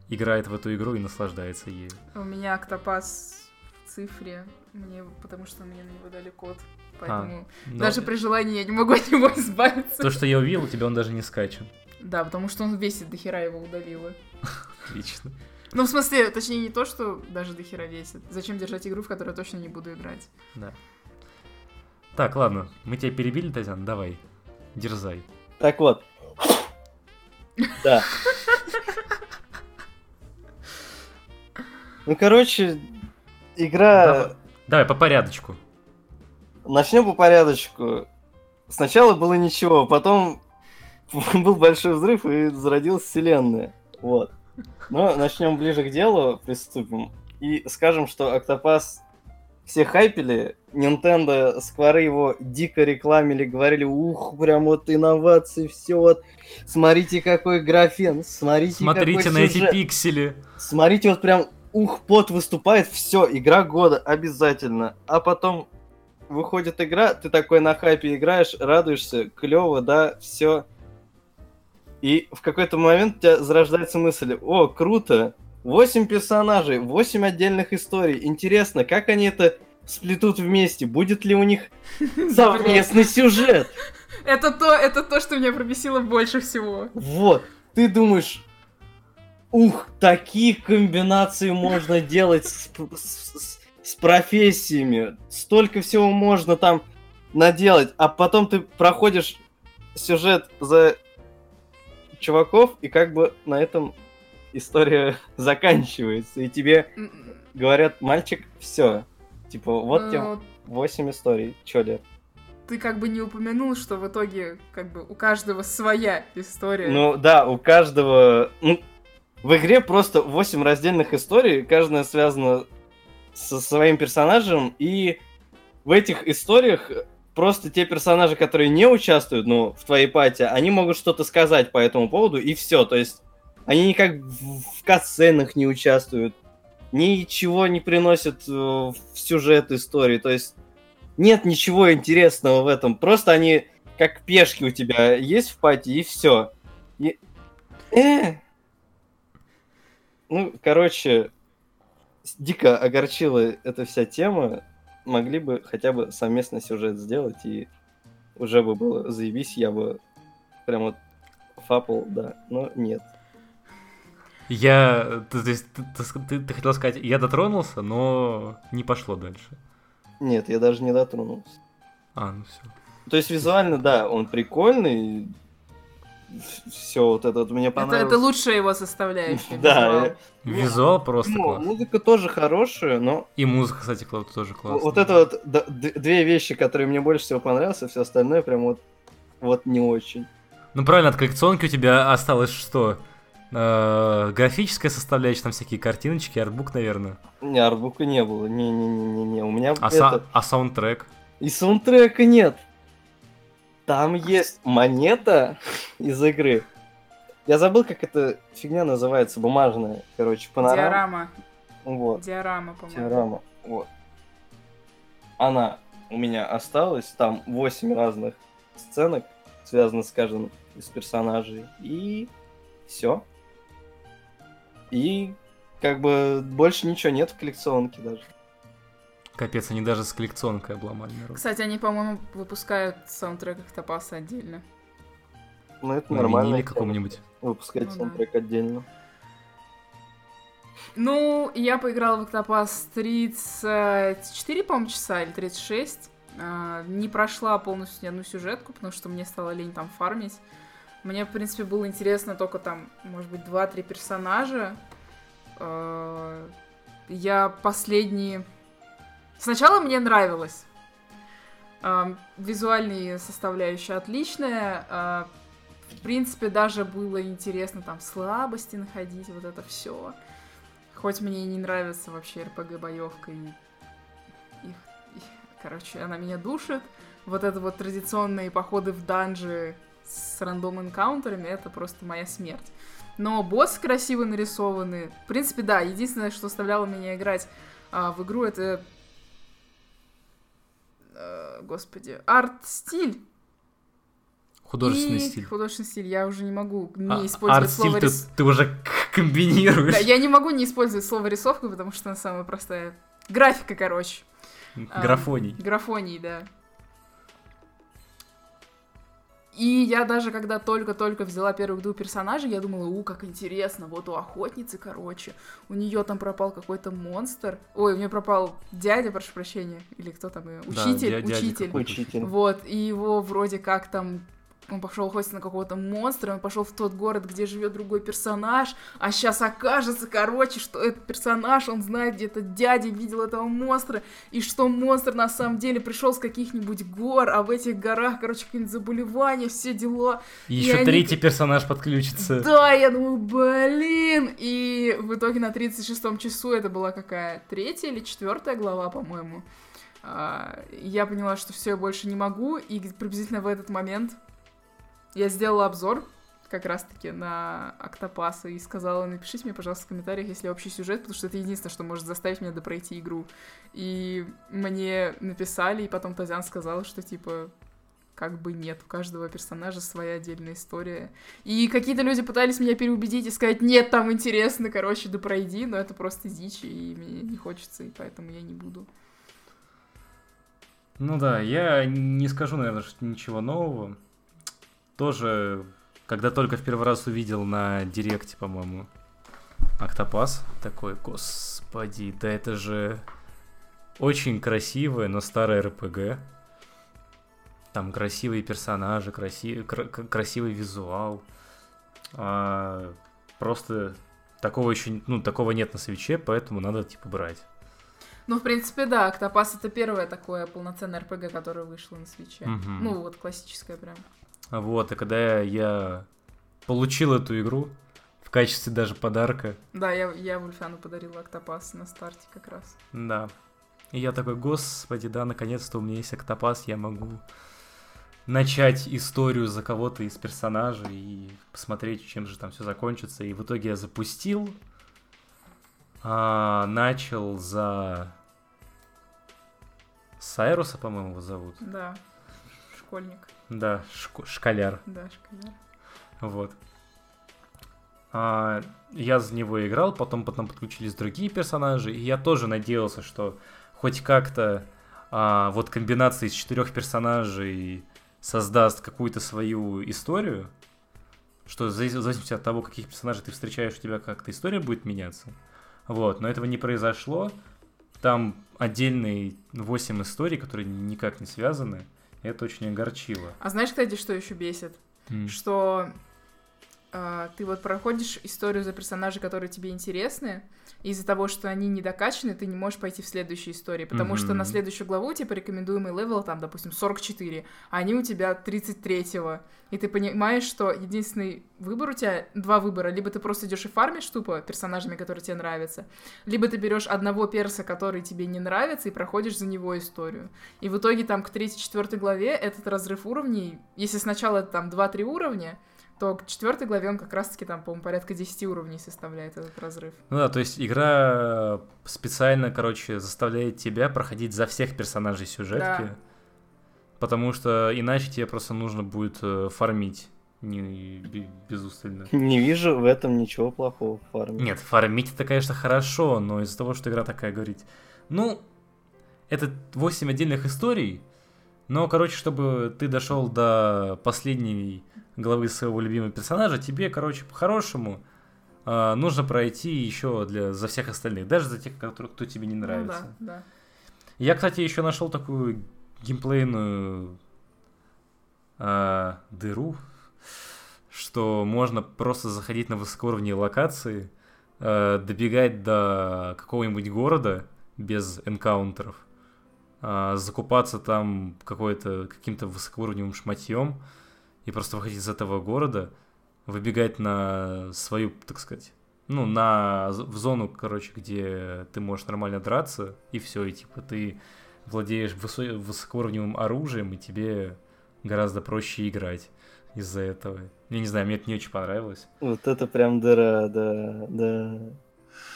играет в эту игру и наслаждается ею. У меня октопас в цифре, мне, потому что мне на него дали код. Поэтому Но даже при желании я не могу от него избавиться. То, что я увидел, у тебя он даже не скачан. Да, потому что он весит до хера его удалила. Отлично. Ну, в смысле, точнее, не то, что даже до хера весит. Зачем держать игру, в которую точно не буду играть? Да. Так, ладно, мы тебя перебили, Тазян, давай, дерзай. Так вот. Да. Ну, короче, игра... Давай. Давай, по порядочку. Начнем по порядочку. Сначала было ничего, потом был большой взрыв и зародилась вселенная. Вот. Но начнем ближе к делу, приступим. И скажем, что Октопас все хайпели, Nintendo, Скворы его дико рекламили, говорили, ух, прям вот инновации, все вот, смотрите какой графен, смотрите, Смотрите какой на эти сюжет. пиксели. Смотрите, вот прям ух, пот выступает, все, игра года, обязательно. А потом выходит игра, ты такой на хайпе играешь, радуешься, клево, да, все. И в какой-то момент у тебя зарождается мысль, о, круто, 8 персонажей, 8 отдельных историй, интересно, как они это сплетут вместе, будет ли у них совместный сюжет? Это то, это то, что меня пробесило больше всего. Вот, ты думаешь, ух, такие комбинации можно делать с, с- с- профессиями, столько всего можно там наделать, а потом ты проходишь сюжет за чуваков, и как бы на этом история заканчивается, и тебе М, говорят, мальчик, все. Типа, вот тебе ну, 8 историй. Чё, Лер? ты как бы не упомянул, что в итоге как бы у каждого своя история. Ну да, у каждого... ну, в игре просто 8 раздельных историй, каждая связана со своим персонажем, и в этих историях просто те персонажи, которые не участвуют, ну, в твоей пати, они могут что-то сказать по этому поводу, и все. То есть они никак в, катсценах не участвуют, ничего не приносят э, в сюжет истории. То есть нет ничего интересного в этом. Просто они как пешки у тебя есть в пати, и все. И... Э. Ну, короче, дико огорчила эта вся тема. Могли бы хотя бы совместно сюжет сделать, и уже бы было заебись, я бы прям вот фапал, да, но нет. Я, то есть, ты, ты ты- ты хотел сказать, я дотронулся, но не пошло дальше. Нет, я даже не дотронулся. А, ну все. То есть визуально, да, он прикольный. Все вот это вот мне это, понравилось. это лучшая его составляющая. Да, визуал. э, Визуал просто Ну, класс. музыка тоже хорошая, но И музыка, кстати, кла- тоже классная. вот это вот две вещи, которые мне больше всего понравились, а все остальное прям вот вот не очень. Ну правильно, от коллекционки у тебя осталось что? Э, графическая составляющая, там всякие картиночки, артбук, наверное. Не, артбука не было. Не-не-не-не-не. У меня А, это... са- а саундтрек? И саундтрека нет. Там есть монета из игры. Я забыл, как эта фигня называется, бумажная, короче, панорама. Диорама. Вот. Диорама, по-моему. Диорама. Вот. Она у меня осталась. Там 8 разных сценок, связанных с каждым из персонажей. И все. И как бы больше ничего нет в коллекционке даже. Капец, они даже с коллекционкой обломали народ. Кстати, они, по-моему, выпускают саундтрек Октопаса отдельно. Ну, это нормально. виниле каком-нибудь. Выпускать Ну да. саундтрек отдельно. Ну, я поиграла в Октопас 34, по-моему, часа или 36. А, Не прошла полностью ни одну сюжетку, потому что мне стало лень там фармить. Мне, в принципе, было интересно только там, может быть, 2-3 персонажа. А, Я последние... Сначала мне нравилось. Визуальные составляющие отличная. А, В принципе, даже было интересно там слабости находить, вот это все. Хоть мне и не нравится вообще РПГ-боевка и... и- и- Короче, она меня душит. Вот это вот традиционные походы в данжи с рандом энкаунтерами, это просто моя смерть. Но боссы красиво нарисованы. В принципе, да, единственное, что заставляло меня играть а, в игру, это... э, господи, арт-стиль. Художественный и стиль. Художественный стиль. Я уже не могу не А, использовать слово ты, рис- ты уже комбинируешь. Да, я не могу не использовать слово рисовка, потому что она самая простая. Графика, короче. Графоний. Графоний, да. И я даже когда только-только взяла первых двух персонажей, я думала, у, как интересно, вот у охотницы, короче, у нее там пропал какой-то монстр. Ой, у нее пропал дядя, прошу прощения, или кто там, ее? Да, учитель, дядя учитель. Учитель. Вот, и его вроде как там он пошел охотиться на какого-то монстра, он пошел в тот город, где живет другой персонаж, а сейчас окажется, короче, что этот персонаж, он знает, где этот дядя видел этого монстра, и что монстр на самом деле пришел с каких-нибудь гор, а в этих горах, короче, какие-нибудь заболевания, все дела. И и еще они- третий персонаж подключится. Да, я думаю, блин! И в итоге на 36-м часу это была какая? Третья или четвертая глава, по-моему. А, Я поняла, что все, я больше не могу, и приблизительно в этот момент я сделала обзор как раз-таки на Октопаса и сказала, напишите мне, пожалуйста, в комментариях, если общий сюжет, потому что это единственное, что может заставить меня допройти игру. И мне написали, и потом Тазян сказал, что типа как бы нет, у каждого персонажа своя отдельная история. И какие-то люди пытались меня переубедить и сказать, нет, там интересно, короче, да пройди, но это просто дичь, и мне не хочется, и поэтому я не буду. Ну да, я не скажу, наверное, что ничего нового. Тоже, когда только в первый раз увидел на Директе, по-моему, Октопас, такой, господи, да это же очень красивое, но старое РПГ. Там красивые персонажи, краси... кра- к- красивый визуал. А, просто такого еще, ну, такого нет на свече, поэтому надо, типа, брать. Ну, в принципе, да, Октопас это первое такое полноценное РПГ, которое вышло на свече. Мгм. Ну, вот классическое прям. Вот, и когда я получил эту игру в качестве даже подарка, Да, я, я Вульфану подарила Октопас на старте как раз. да. И я такой, господи, да, наконец-то у меня есть Октопас, я могу начать историю за кого-то из персонажей и посмотреть, чем же там все закончится. И в итоге я запустил, а, начал за Сайруса, по-моему, его зовут. Да, школьник. Да, школяр. Да, школяр. Вот. А, я за него играл, потом потом подключились другие персонажи, и я тоже надеялся, что хоть как-то а, вот комбинация из четырех персонажей создаст какую-то свою историю, что в завис- в зависимости от того, каких персонажей ты встречаешь, у тебя как-то история будет меняться. Вот, но этого не произошло. Там отдельные 8 историй, которые никак не связаны. Это очень огорчило. А знаешь, кстати, что еще бесит? М. Что ты вот проходишь историю за персонажей, которые тебе интересны, и из-за того, что они не докачаны, ты не можешь пойти в следующие истории, потому что Мгм. на следующую главу типа рекомендуемый level там, допустим, 44, а они у тебя 33-го, и ты понимаешь, что единственный выбор у тебя два выбора, либо ты просто идешь и фармишь тупо персонажами, которые тебе нравятся, либо ты берешь одного перса, который тебе не нравится, и проходишь за него историю. И в итоге там к 3-4 главе этот разрыв уровней, если сначала там 2-3 уровня, то к четвертой главе он как раз-таки там, по-моему, порядка 10 уровней составляет этот разрыв. Ну да, то есть игра специально, короче, заставляет тебя проходить за всех персонажей сюжетки. Да. Потому что иначе тебе просто нужно будет э, фармить не, бе- безустально. Не вижу в этом ничего плохого в фарме. Нет, фармить это, конечно, хорошо, но из-за того, что игра такая говорит. Ну, это 8 отдельных историй, но, короче, чтобы ты дошел до последней главы своего любимого персонажа, тебе, короче, по-хорошему а, нужно пройти еще для, за всех остальных, даже за тех, которые, кто тебе не нравится. Ну да, да. Я, кстати, еще нашел такую геймплейную а, дыру, что можно просто заходить на высокоуровневые локации, а, добегать до какого-нибудь города без энкаунтеров, а, закупаться там какой-то каким-то высокоуровневым шматьем и просто выходить из этого города, выбегать на свою, так сказать, ну, на, в зону, короче, где ты можешь нормально драться, и все, и типа ты владеешь высо- высокоуровневым оружием, и тебе гораздо проще играть из-за этого. Я не знаю, мне это не очень понравилось. Вот это прям дыра, да, да.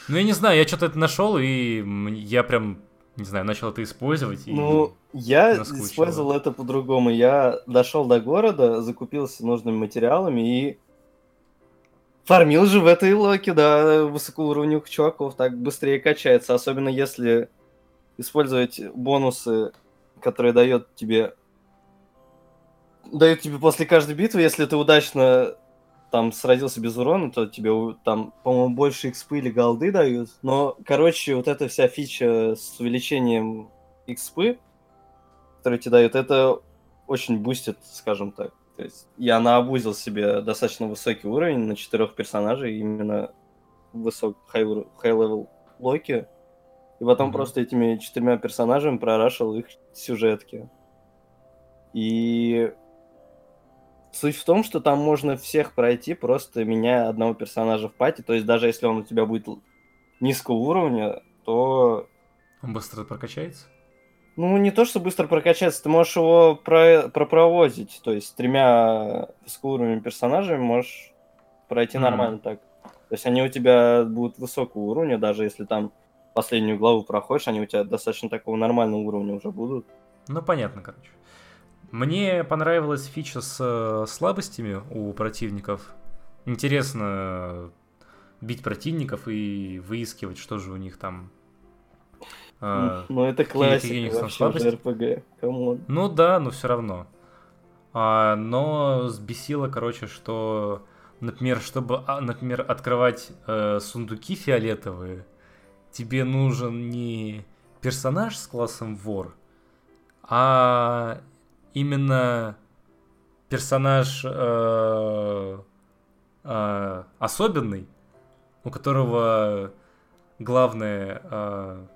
Ну, я не знаю, я что-то это нашел, и я прям, не знаю, начал это использовать. И... Ну, я наскучило. использовал это по-другому. Я дошел до города, закупился нужными материалами и фармил же в этой локе, да, высокоуровневых чуваков. Так быстрее качается, особенно если использовать бонусы, которые дает тебе дают тебе после каждой битвы, если ты удачно там сразился без урона, то тебе там, по-моему, больше экспы или голды дают. Но, короче, вот эта вся фича с увеличением экспы, которые тебе дают, это очень бустит, скажем так. То есть я наабузил себе достаточно высокий уровень на четырех персонажей, именно высок high level локи. И потом Мгм. просто этими четырьмя персонажами прорашил их сюжетки. И суть в том, что там можно всех пройти, просто меняя одного персонажа в пати. То есть даже если он у тебя будет низкого уровня, то Он быстро прокачается? ну, не то, что быстро прокачаться, ты можешь его про- пропровозить. То есть с тремя высокоуровневыми персонажами можешь пройти Мгм. нормально так. То есть они у тебя будут высокого уровня, даже если там последнюю главу проходишь, они у тебя достаточно такого нормального уровня уже будут. Ну, понятно, короче. Мне понравилась фича с э, слабостями у противников. Интересно э, бить противников и выискивать, что же у них там. э, ну, это классика вообще. Come on. Ну да, но все равно. А, но сбесило, короче, что, например, чтобы, а, например, открывать э, сундуки фиолетовые, тебе нужен не персонаж с классом вор, а именно персонаж э, э, особенный, у которого главное, а,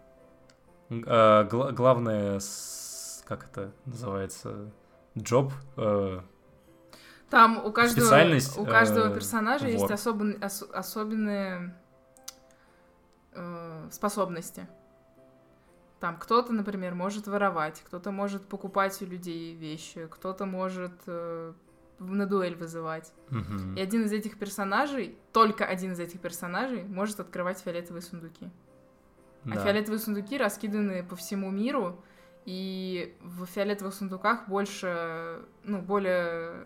а, гла- главное, как это называется, джоб, э, Там у каждого, Специальность, у каждого э, персонажа есть вор. особен- ос- особенные э, способности. Там кто-то, например, может воровать, кто-то может покупать у людей вещи, кто-то может э, на дуэль вызывать. мгм. И один из этих персонажей, только один из этих персонажей, может открывать фиолетовые сундуки. А Да. фиолетовые сундуки раскиданы по всему миру, и в фиолетовых сундуках больше, ну, более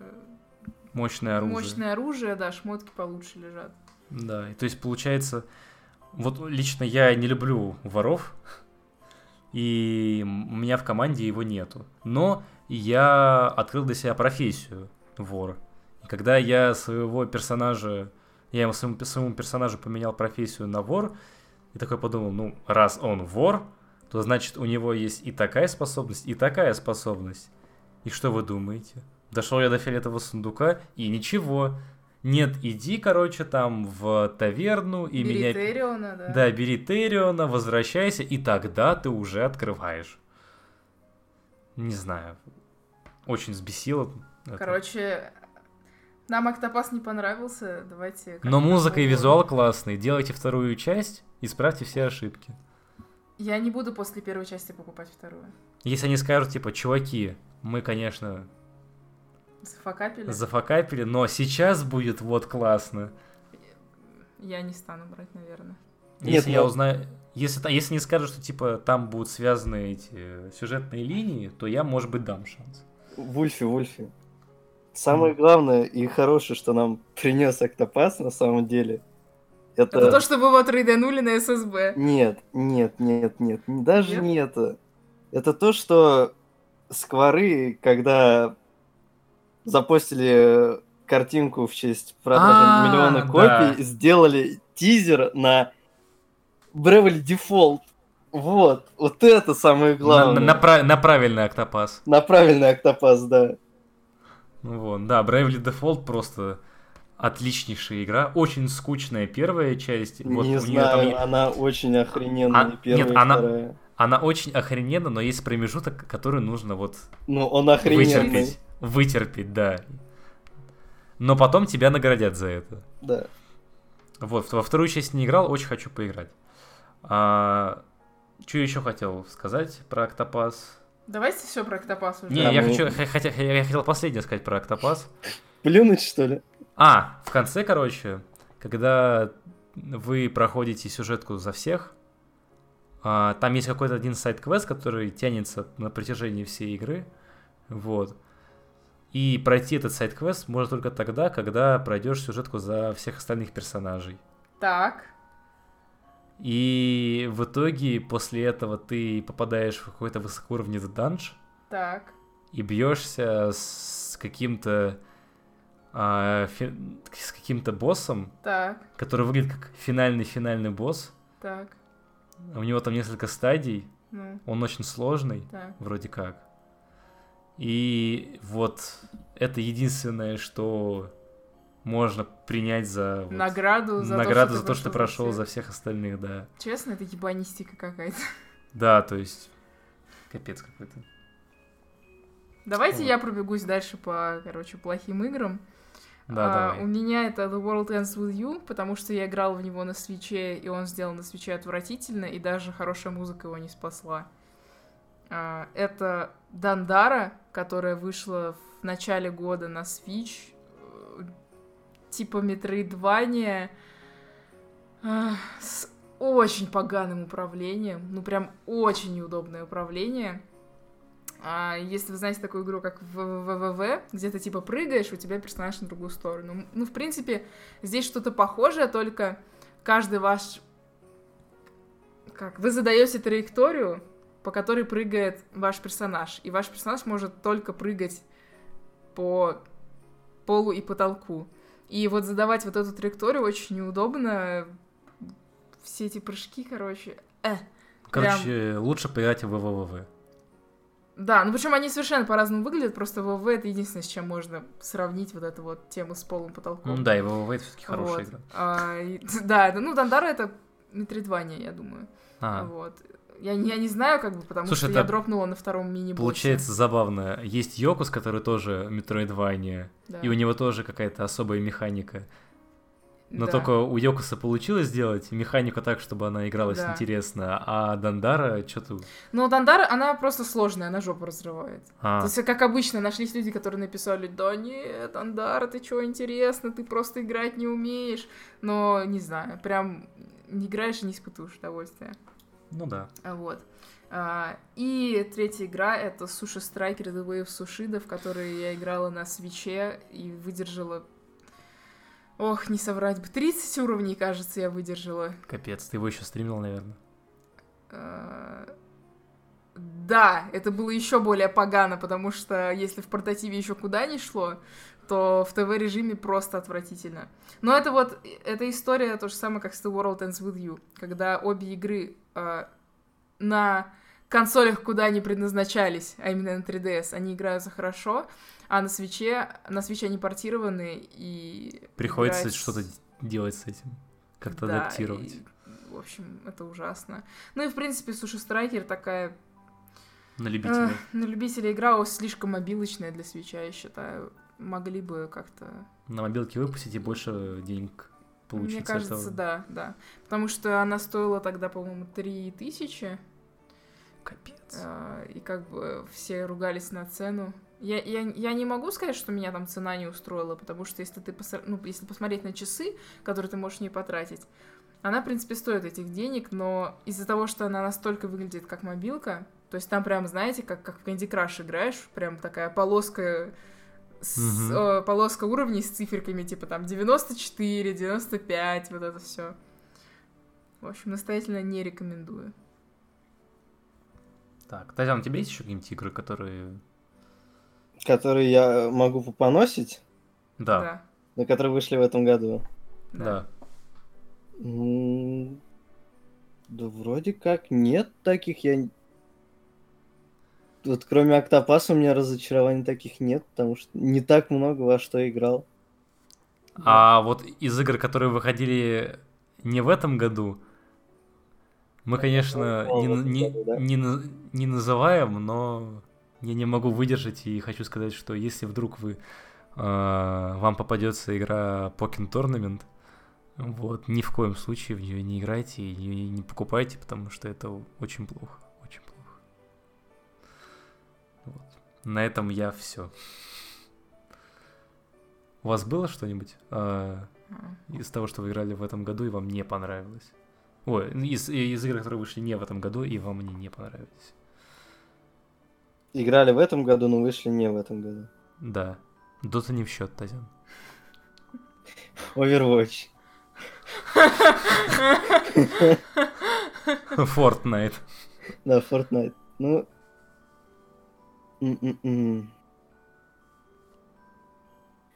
Мощное оружие. мощное оружие, да, шмотки получше лежат. Да, и то есть получается, вот лично я не люблю воров, и у меня в команде его нету. Но я открыл для себя профессию вор. И когда я своего персонажа, я ему своему, своему персонажу поменял профессию на вор, и такой подумал, ну, раз он вор, то значит у него есть и такая способность, и такая способность. И что вы думаете? Дошел я до фиолетового сундука, и ничего. Нет, иди, короче, там в таверну и Бери меня... Териона, да. Да, бери Териона, возвращайся, и тогда ты уже открываешь. Не знаю. Очень взбесило. это. Короче, нам Октопас не понравился, давайте... Но музыка и визуал классные. Делайте вторую часть, исправьте все ошибки. Я не буду после первой части покупать вторую. Если они скажут, типа, чуваки, мы, конечно, Зафакапили? зафакапили, но сейчас будет вот классно. Я не стану брать, наверное. Нет, Если я но- узнаю... Если, если не скажут, что, типа, там будут связаны эти сюжетные линии, то я, может быть, дам шанс. Вульфи, Вульфи. Самое главное и хорошее, что нам принес Октопас на самом деле, это... Это то, что вы вот рейданули на ССБ. Нет, нет, нет, нет, не- даже Нет? не это. Это то, что скворы, когда запостили картинку в честь продажи А, миллиона копий, сделали тизер на Bravely Default. Вот, вот это самое На, главное. на пра- на правильный октопас. На правильный Октопас, да. Ну вот, да, Bravely Default просто отличнейшая игра. Очень скучная первая часть. Вот не неё знаю, там она очень охрененная, А, первая, нет, она- вторая. Она очень охрененна, но есть промежуток, который нужно вот Ну, он охрененный. вытерпеть. Вытерпеть, да. Но потом тебя наградят за это. Да. Вот, во вторую часть не играл, очень хочу поиграть. А, что еще хотел сказать про Октопас? Давайте все про Октопас уже. Не, Да, я, мы- хочу, х- хотя, я хотел последнее сказать про Октопас. Плюнуть, что ли? А, в конце, короче, когда вы проходите сюжетку за всех, а, там есть какой-то один сайт-квест, который тянется на протяжении всей игры. Вот. И пройти этот сайт-квест можно только тогда, когда пройдешь сюжетку за всех остальных персонажей. Так. И в итоге после этого ты попадаешь в какой-то высокоуровневый данж Так. и бьешься с каким-то а, фи- с каким-то боссом, Так. который выглядит как финальный-финальный босс. Так. У него там несколько стадий, Ну, он очень сложный, так. вроде как. И вот это единственное, что можно принять за вот Награду за награду то, за то, что прошел за всех. остальных, да. Честно, это ебанистика какая-то. Да, то есть капец какой-то. Давайте Вот. я пробегусь дальше по, короче, плохим играм. Да, А, давай. У меня это The World Ends With You, потому что я играл в него на свече, и он сделан на свече отвратительно, и даже хорошая музыка его не спасла. А, Это Дандара, которая вышла в начале года на Switch, э, типа Metroidvania, а, с очень поганым управлением, ну прям очень неудобное управление. А если вы знаете такую игру, как ВВВ, где ты типа прыгаешь, у тебя персонаж на другую сторону. Ну, в принципе, здесь что-то похожее, только каждый ваш... Как? Вы задаете траекторию, по которой прыгает ваш персонаж. И ваш персонаж может только прыгать по полу и потолку. И вот задавать вот эту траекторию очень неудобно. Все эти прыжки, короче... Э, Короче, лучше поиграть в ВВВ. Да, ну причем они совершенно по-разному выглядят, просто ВВ это единственное, с чем можно сравнить вот эту вот тему с полым потолком. Ну да, и ВВ это все-таки хорошая Вот. игра. А, и- да, это, ну Дандара это Метридвания, я думаю. А, Вот. Я, я не знаю, как бы, потому Слушай, что я дропнула на втором мини Получается забавно. Есть Йокус, который тоже Метроидвания, и у него тоже какая-то особая механика. Но только у Йокуса получилось сделать механику так, чтобы она игралась Да. интересно, а Дандара что-то... Но Дандара, она просто сложная, она жопу разрывает. А, То есть, как обычно, нашлись люди, которые написали, да нет, Дандара, ты чё, интересно, ты просто играть не умеешь. Но, не знаю, прям не играешь и не испытываешь удовольствия. Ну да. Вот. А, и третья игра — это Суши Страйкер The of Sushida, в которой я играла на свече и выдержала... Ох, не соврать бы, 30 уровней, кажется, я выдержала. Капец, ты его еще стримил, наверное. А, Да, это было еще более погано, потому что если в портативе еще куда ни шло, то в ТВ-режиме просто отвратительно. Но это вот, эта история то же самое, как с The World Ends With You, когда обе игры а, на консолях, куда они предназначались, а именно на 3DS, они играются хорошо, а на свече, на свече они портированы и... Приходится играть- что-то делать с этим. Как-то да, адаптировать. и, в общем, это ужасно. Ну и, в принципе, Суши Страйкер такая На любителя. Эх, на любителя игра слишком мобилочная для свеча, я считаю. Могли бы как-то... На мобилке выпустить и больше денег получить Мне кажется, этого. да, да. Потому что она стоила тогда, по-моему, 3000, Капец. а, и как бы все ругались на цену. Я, я, я не могу сказать, что меня там цена не устроила, потому что если ты посор- ну, если посмотреть на часы, которые ты можешь не потратить, она, в принципе, стоит этих денег, но из-за того, что она настолько выглядит как мобилка, то есть там прям, знаете, как, как в Candy Crush играешь, прям такая полоска с- э, полоска уровней с циферками, типа там 94, 95, вот это все. В общем, настоятельно не рекомендую. Так, Татьяна, у тебя есть еще какие-нибудь игры, которые... Которые я могу попоносить, Да, но которые вышли в этом году. да. М, Да вроде как нет таких. Я... Вот кроме Октопаса у меня разочарований таких нет, потому что не так много во что играл. А вот из игр, которые выходили не в этом году, мы, конечно, Ну, не, не, не не называем, но я не могу выдержать и хочу сказать, что если вдруг вы э, вам попадется игра Pokken Tournament, вот, ни в коем случае в нее не играйте и не покупайте, потому что это очень плохо. На этом я все. У вас было что-нибудь э, из того, что вы играли в этом году и вам не понравилось? Ой, из, из игр, которые вышли не в этом году и вам они не понравились. Играли в этом году, но вышли не в этом году. Да. Дота не в счет, Тазян. Overwatch. Fortnite. Да, Fortnite. Ну... м-м-м.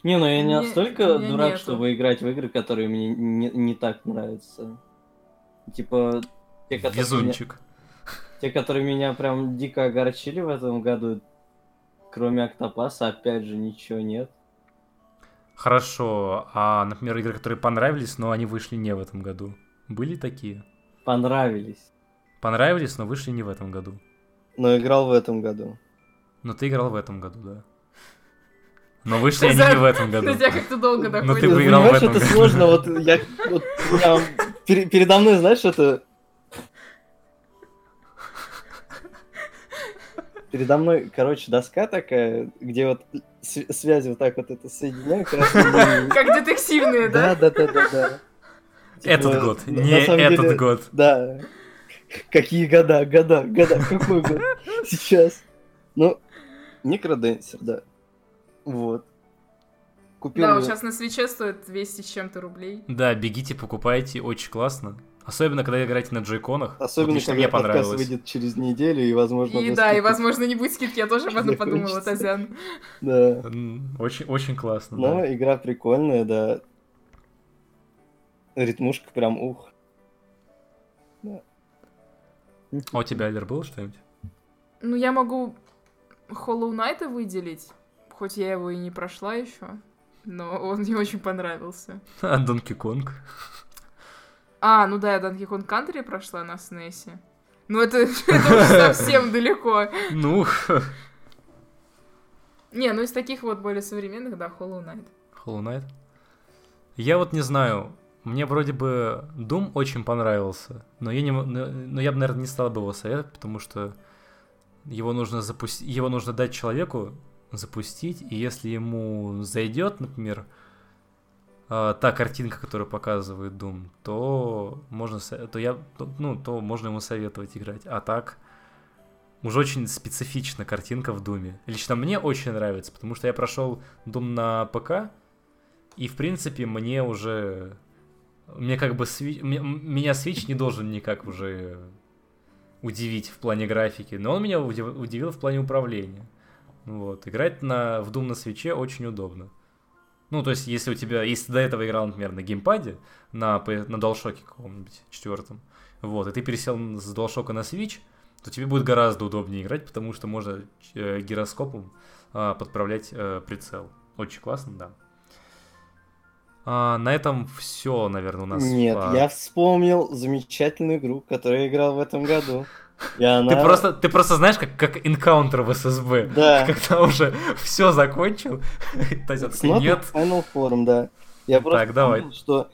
Не, ну я не Не- настолько меня дурак, нету. чтобы играть в игры, которые мне не, не так нравятся. Типа, те которые, меня, Везунчик. те, которые меня прям дико огорчили в этом году, кроме Октопаса, опять же, ничего нет. Хорошо. А, например, игры, которые понравились, но они вышли не в этом году. Были такие? Понравились. Понравились, но вышли не в этом году. Но играл в этом году. Но ты играл в этом году, да. Но вышли они не в этом году. До тебя как-то долго Ну, доходит. ты Ты выиграл в понимаешь, этом это году. сложно, вот я... Вот, пере- передо мной, знаешь, это... Передо мной, короче, доска такая, где вот связи вот так вот это соединяю. Как детективные, Да, да? да, да, да, да. Этот Типа, год, не этот год. Да. Какие года, года, года, какой год? Сейчас. Ну, Некроденсер, да. Вот. Купил Да, вот её- сейчас на свече стоит 200 с чем-то рублей. Да, бегите, покупайте, очень классно. Особенно, когда играете на джойконах. Особенно, лично когда мне понравилось. выйдет через неделю, и, возможно, И будет да, и скидка. возможно не будет скидки, я тоже об этом подумала. Тазян. Да. Очень, очень классно, Но да. игра прикольная, да. Ритмушка прям ух. А у тебя, Алер, было что-нибудь? Ну, я могу Hollow Knight выделить, хоть я его и не прошла еще, но он мне очень понравился. А Донки Конг? А, ну да, я Donkey Kong Country прошла на SNES. Ну это, совсем далеко. Ну, Не, ну из таких вот более современных, да, Hollow Knight. Hollow Knight. Я вот не знаю, мне вроде бы Doom очень понравился, но я, не, но я бы, наверное, не стал бы его советовать, потому что его нужно запустить, его нужно дать человеку запустить, и если ему зайдет, например, а, та картинка, которую показывает Doom, то можно, то я, ну, то можно ему советовать играть. А так уже очень специфична картинка в Думе. Лично мне очень нравится, потому что я прошел Doom на ПК, и в принципе мне уже мне как бы сви- меня Switch не должен никак уже удивить в плане графики, но он меня удив- удивил в плане управления. Вот. Играть на, в Doom на свече очень удобно. Ну, то есть, если у тебя, если ты до этого играл, например, на геймпаде, на, на DualShock каком-нибудь четвертом, вот, и ты пересел с DualShock на Switch, то тебе будет гораздо удобнее играть, потому что можно э, гироскопом а, подправлять э, прицел. Очень классно, да. А, на этом все, наверное, у нас. Нет, по- я вспомнил замечательную игру, которую я играл в этом году. И она... Ты просто, ты просто знаешь, как, как Encounter в SSB. Да. Когда уже все закончил, нет. Final Form, да. Я просто Так, давай. помнил, что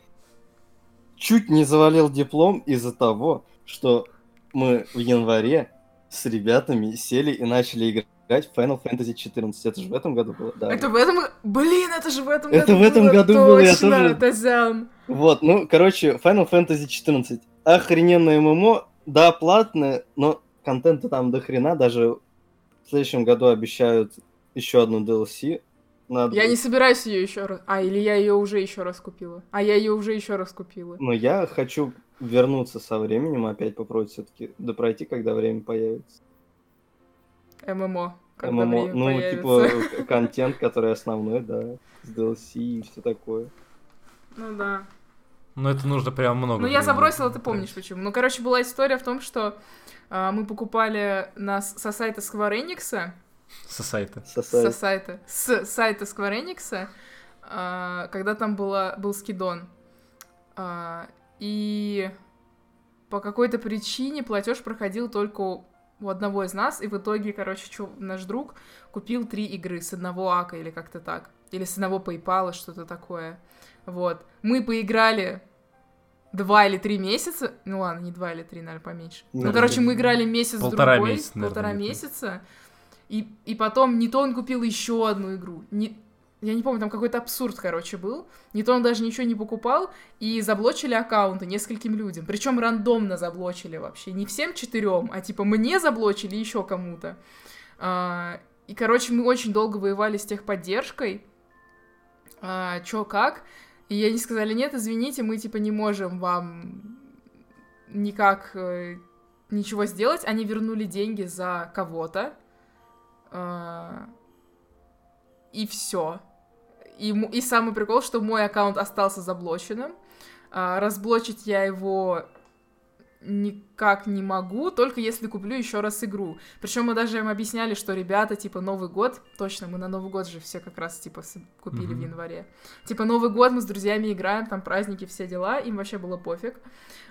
чуть не завалил диплом из-за того, что мы в январе с ребятами сели и начали играть в Final Fantasy 14. Это же в этом году было? Да. Это в этом... Блин, это же в этом Это году в этом было, году было, я тоже- Тазян. Вот, ну, короче, Final Fantasy 14. Охрененное ММО, да, платное, но контента там до хрена. Даже в следующем году обещают еще одну DLC. Надо Я будет- не собираюсь ее еще раз... А, или я ее уже еще раз купила. А я ее уже еще раз купила. Но я хочу вернуться со временем, опять попробовать все-таки допройти, когда время появится. ММО. Когда ММО, время ну, появится. типа, контент, который основной, да, с DLC и все такое. Ну да. Ну, это нужно прям много. Ну, я забросила, ты помнишь почему. Ну, короче, была история в том, что а, мы покупали нас со сайта Square Enix, Со сайта. со сайта, с сайта Square Enix, а, когда там была, был скидон. А, и по какой-то причине платеж проходил только у- одного из нас, и в итоге, короче, чё, наш друг купил три игры с одного ака или как-то так. Или с одного PayPal, что-то такое. Вот. Мы поиграли два или три месяца. Ну ладно, не два или три, наверное, поменьше. Ну, Ну, короче, мы играли месяц полтора другой, месяца, наверное, полтора месяца. И, и потом не то он купил еще одну игру. Не, я не помню, там какой-то абсурд, короче, был. Не то он даже ничего не покупал, и заблочили аккаунты нескольким людям. Причем рандомно заблочили вообще. Не всем четырем, а типа мне заблочили еще кому-то. А, и, короче, мы очень долго воевали с техподдержкой. А, чё, как? И они сказали, нет, извините, мы типа не можем вам никак э, ничего сделать. Они вернули деньги за кого-то. А, и все. И, и самый прикол, что мой аккаунт остался заблоченным. А, разблочить я его никак не могу, только если куплю еще раз игру. Причем мы даже им объясняли, что ребята, типа, Новый год, точно, мы на Новый год же все как раз, типа, купили в Мгм. январе. Типа, Новый год мы с друзьями играем, там праздники, все дела, им вообще было пофиг.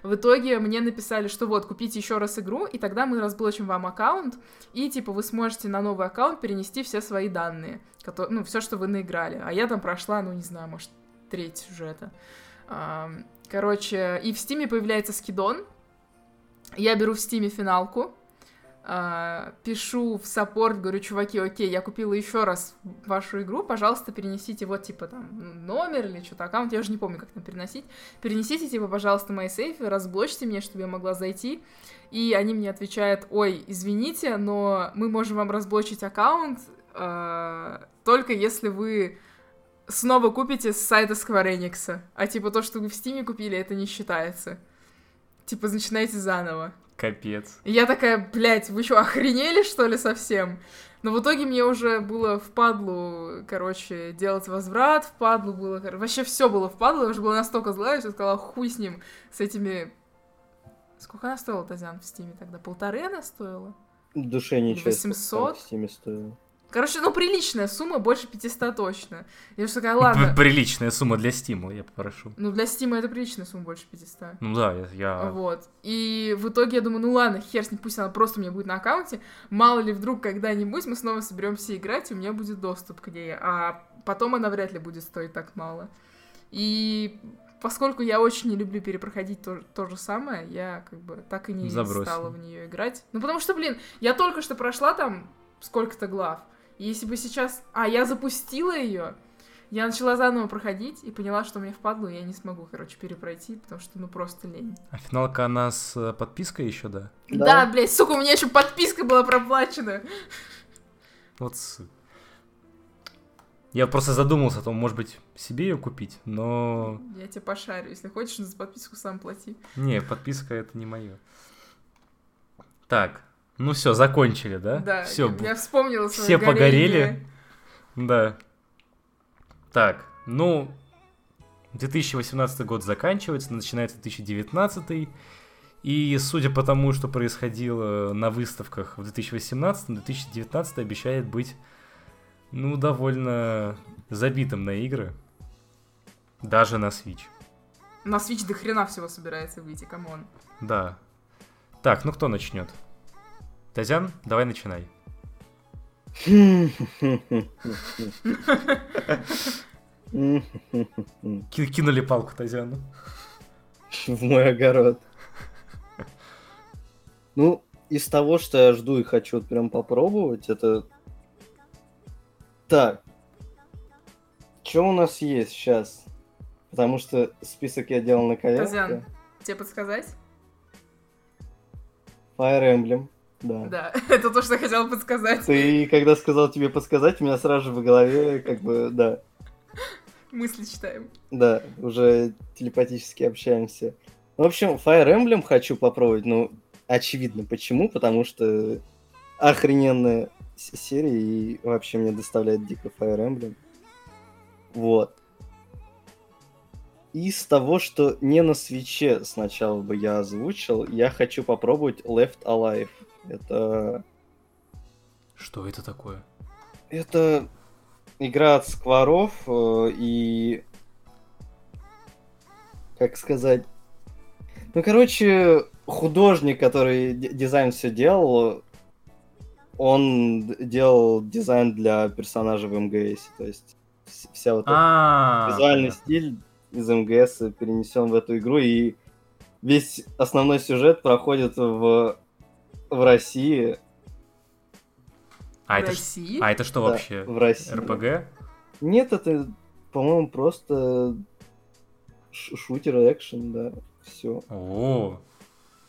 В итоге мне написали, что вот, купите еще раз игру, и тогда мы разблочим вам аккаунт, и, типа, вы сможете на новый аккаунт перенести все свои данные, кото- ну, все, что вы наиграли. А я там прошла, ну, не знаю, может, треть сюжета. Короче, и в Стиме появляется скидон, я беру в Стиме финалку, а, пишу в саппорт, говорю, чуваки, окей, я купила еще раз вашу игру, пожалуйста, перенесите вот, типа, там, номер или что-то, аккаунт, я уже не помню, как там переносить. Перенесите, типа, пожалуйста, мои сейфы, разблочьте мне, чтобы я могла зайти. И они мне отвечают, ой, извините, но мы можем вам разблочить аккаунт а, только если вы снова купите с сайта Square Enix. А типа то, что вы в Стиме купили, это не считается. Типа, начинайте заново. Капец. И я такая, блядь, вы что, охренели, что ли, совсем? Но в итоге мне уже было впадлу, короче, делать возврат, впадлу было, вообще все было впадлу, я уже была настолько злая, что сказала, хуй с ним, с этими... Сколько она стоила, Тазян, в Стиме тогда? Полторы она стоила? Душе ничего. 800? В Стиме стоило. Короче, ну приличная сумма, больше 500 точно. Я же такая, ладно. Приличная сумма для стима, я попрошу. Ну, для Стима это приличная сумма, больше 500. Ну да, я... я... Вот. И в итоге я думаю, ну ладно, хер с ним, пусть она просто у меня будет на аккаунте. Мало ли вдруг когда-нибудь мы снова соберемся играть, и у меня будет доступ к ней. А потом она вряд ли будет стоить так мало. И поскольку я очень не люблю перепроходить то, то же самое, я как бы так и не Забросил. стала в нее играть. Ну, потому что, блин, я только что прошла там сколько-то глав. Если бы сейчас... А, я запустила ее, я начала заново проходить и поняла, что мне впадло, и я не смогу, короче, перепройти, потому что, ну, просто лень. А финалка она с э, подпиской еще, да? Да, блядь, сука, у меня еще подписка была проплачена. Вот. Я просто задумался о том, может быть, себе ее купить, но... Я тебе пошарю. Если хочешь, за подписку сам плати. Не, подписка это не мое. Так, ну все, закончили, да? Да, Все, я, вспомнила все горение. погорели. Да. Так, ну, 2018 год заканчивается, начинается 2019. И судя по тому, что происходило на выставках в 2018, 2019 обещает быть, ну, довольно забитым на игры. Даже на Switch. На Switch до хрена всего собирается выйти, come on. Да. Так, ну кто начнет? Тазян, давай начинай. Ки- Кинули палку Тазяну. В мой огород. Ну, из того, что я жду и хочу вот прям попробовать, это... Так. Что у нас есть сейчас? Потому что список я делал на коленке. Тазян, тебе подсказать? Fire Emblem, да. Да, это то, что я хотела подсказать. Ты, когда сказал тебе подсказать, у меня сразу же в голове, как бы, да, Мысли читаем. да, уже телепатически общаемся. В общем, Fire Emblem хочу попробовать, ну, очевидно, почему, потому что охрененная серия и вообще мне доставляет дико Fire Emblem. Вот. Из того, что не на свече сначала бы я озвучил, я хочу попробовать Left Alive. Это Что это такое? Это игра от скворов э, и... Как сказать... Ну, короче, художник, который дизайн все делал, он делал дизайн для персонажа в МГС. То есть вс- вся вот А, визуальный стиль из МГС перенесен в эту игру, и весь основной сюжет проходит в, в России. А В это, ш- России? а это что Да, вообще? в России. РПГ? Нет, это, по-моему, просто ш- шутер экшен, да, все. О,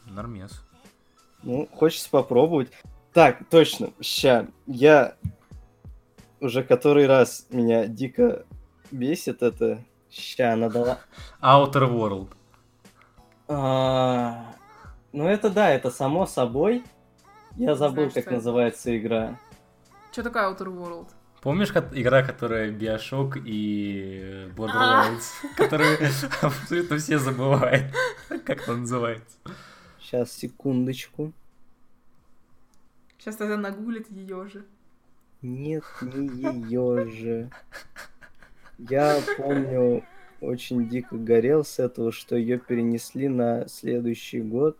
нормес. Ну, хочется попробовать. Так, точно, ща, я уже который раз меня дико бесит это. Ща, она дала... Outer World. А, Ну, это да, это само собой. Я забыл, Знаешь, как что это? называется игра. Что такое Outer World? Помнишь ко- игра, которая Bioshock и А. Borderlands, которую абсолютно все забывают? Как она называется? Сейчас, секундочку. Сейчас тогда нагуглит ее же. Нет, не ее же. Я помню, очень дико горел с этого, что ее перенесли на следующий год,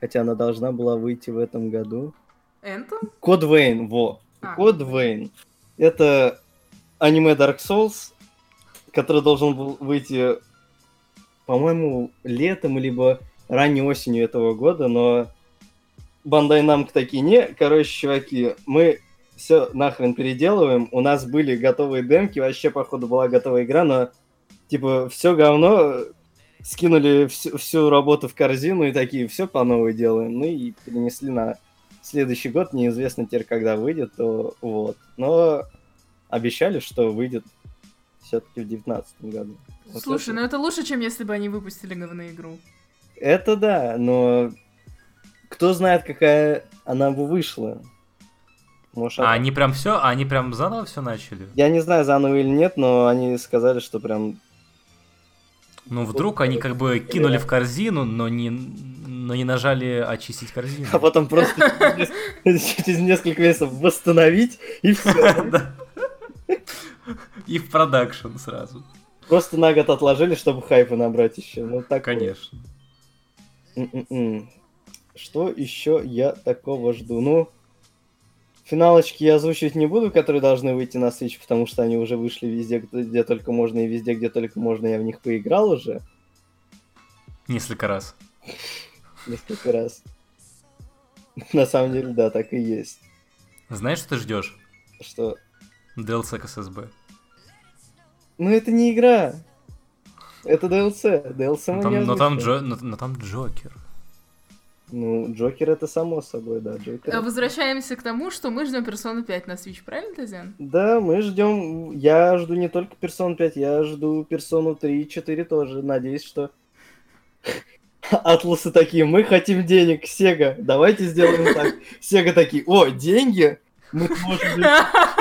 хотя она должна была выйти в этом году. Энтом? Код Вейн, во. А. Код Вейн. Это аниме Dark Souls, который должен был выйти, по-моему, летом, либо ранней осенью этого года, но Бандай Намк такие, не, короче, чуваки, мы все нахрен переделываем, у нас были готовые демки, вообще, походу, была готовая игра, но, типа, все говно, скинули всю, всю работу в корзину и такие, все по новой делаем, ну и перенесли на следующий год, неизвестно теперь, когда выйдет, то вот. Но обещали, что выйдет все-таки в девятнадцатом году. Вот Слушай, это- ну это лучше, чем если бы они выпустили говно игру. Это да, но кто знает, какая она бы вышла. Может, А она- они прям все, а они прям заново все начали? Я не знаю, заново или нет, но они сказали, что прям... Ну, вдруг они как бы кинули в корзину, но не, но не нажали очистить корзину. А потом просто через несколько месяцев восстановить, и все. И в продакшн сразу. Просто на год отложили, чтобы хайпа набрать еще. Ну, так Конечно. М-м-м. Что еще я такого жду? Ну, финалочки я озвучивать не буду, которые должны выйти на Switch, потому что они уже вышли везде, где только можно, и везде, где только можно, я в них поиграл уже. Несколько раз. Несколько раз. На самом деле, да, так и есть. Знаешь, что ты ждешь? Что? DLC к SSB. Ну это не игра. Это DLC. DLC мы не там, но, там. Джо- но- но там Джокер. Ну, Джокер это само собой, да, Джокер. Э, Возвращаемся к тому, что мы ждем персону 5 на Switch, правильно, Тазян? Да, мы ждем. Я жду не только персон 5, я жду персону 3 и 4 тоже. Надеюсь, что Атласы такие, мы хотим денег, Сега, давайте сделаем так. Сега такие, о, деньги? Мы можем,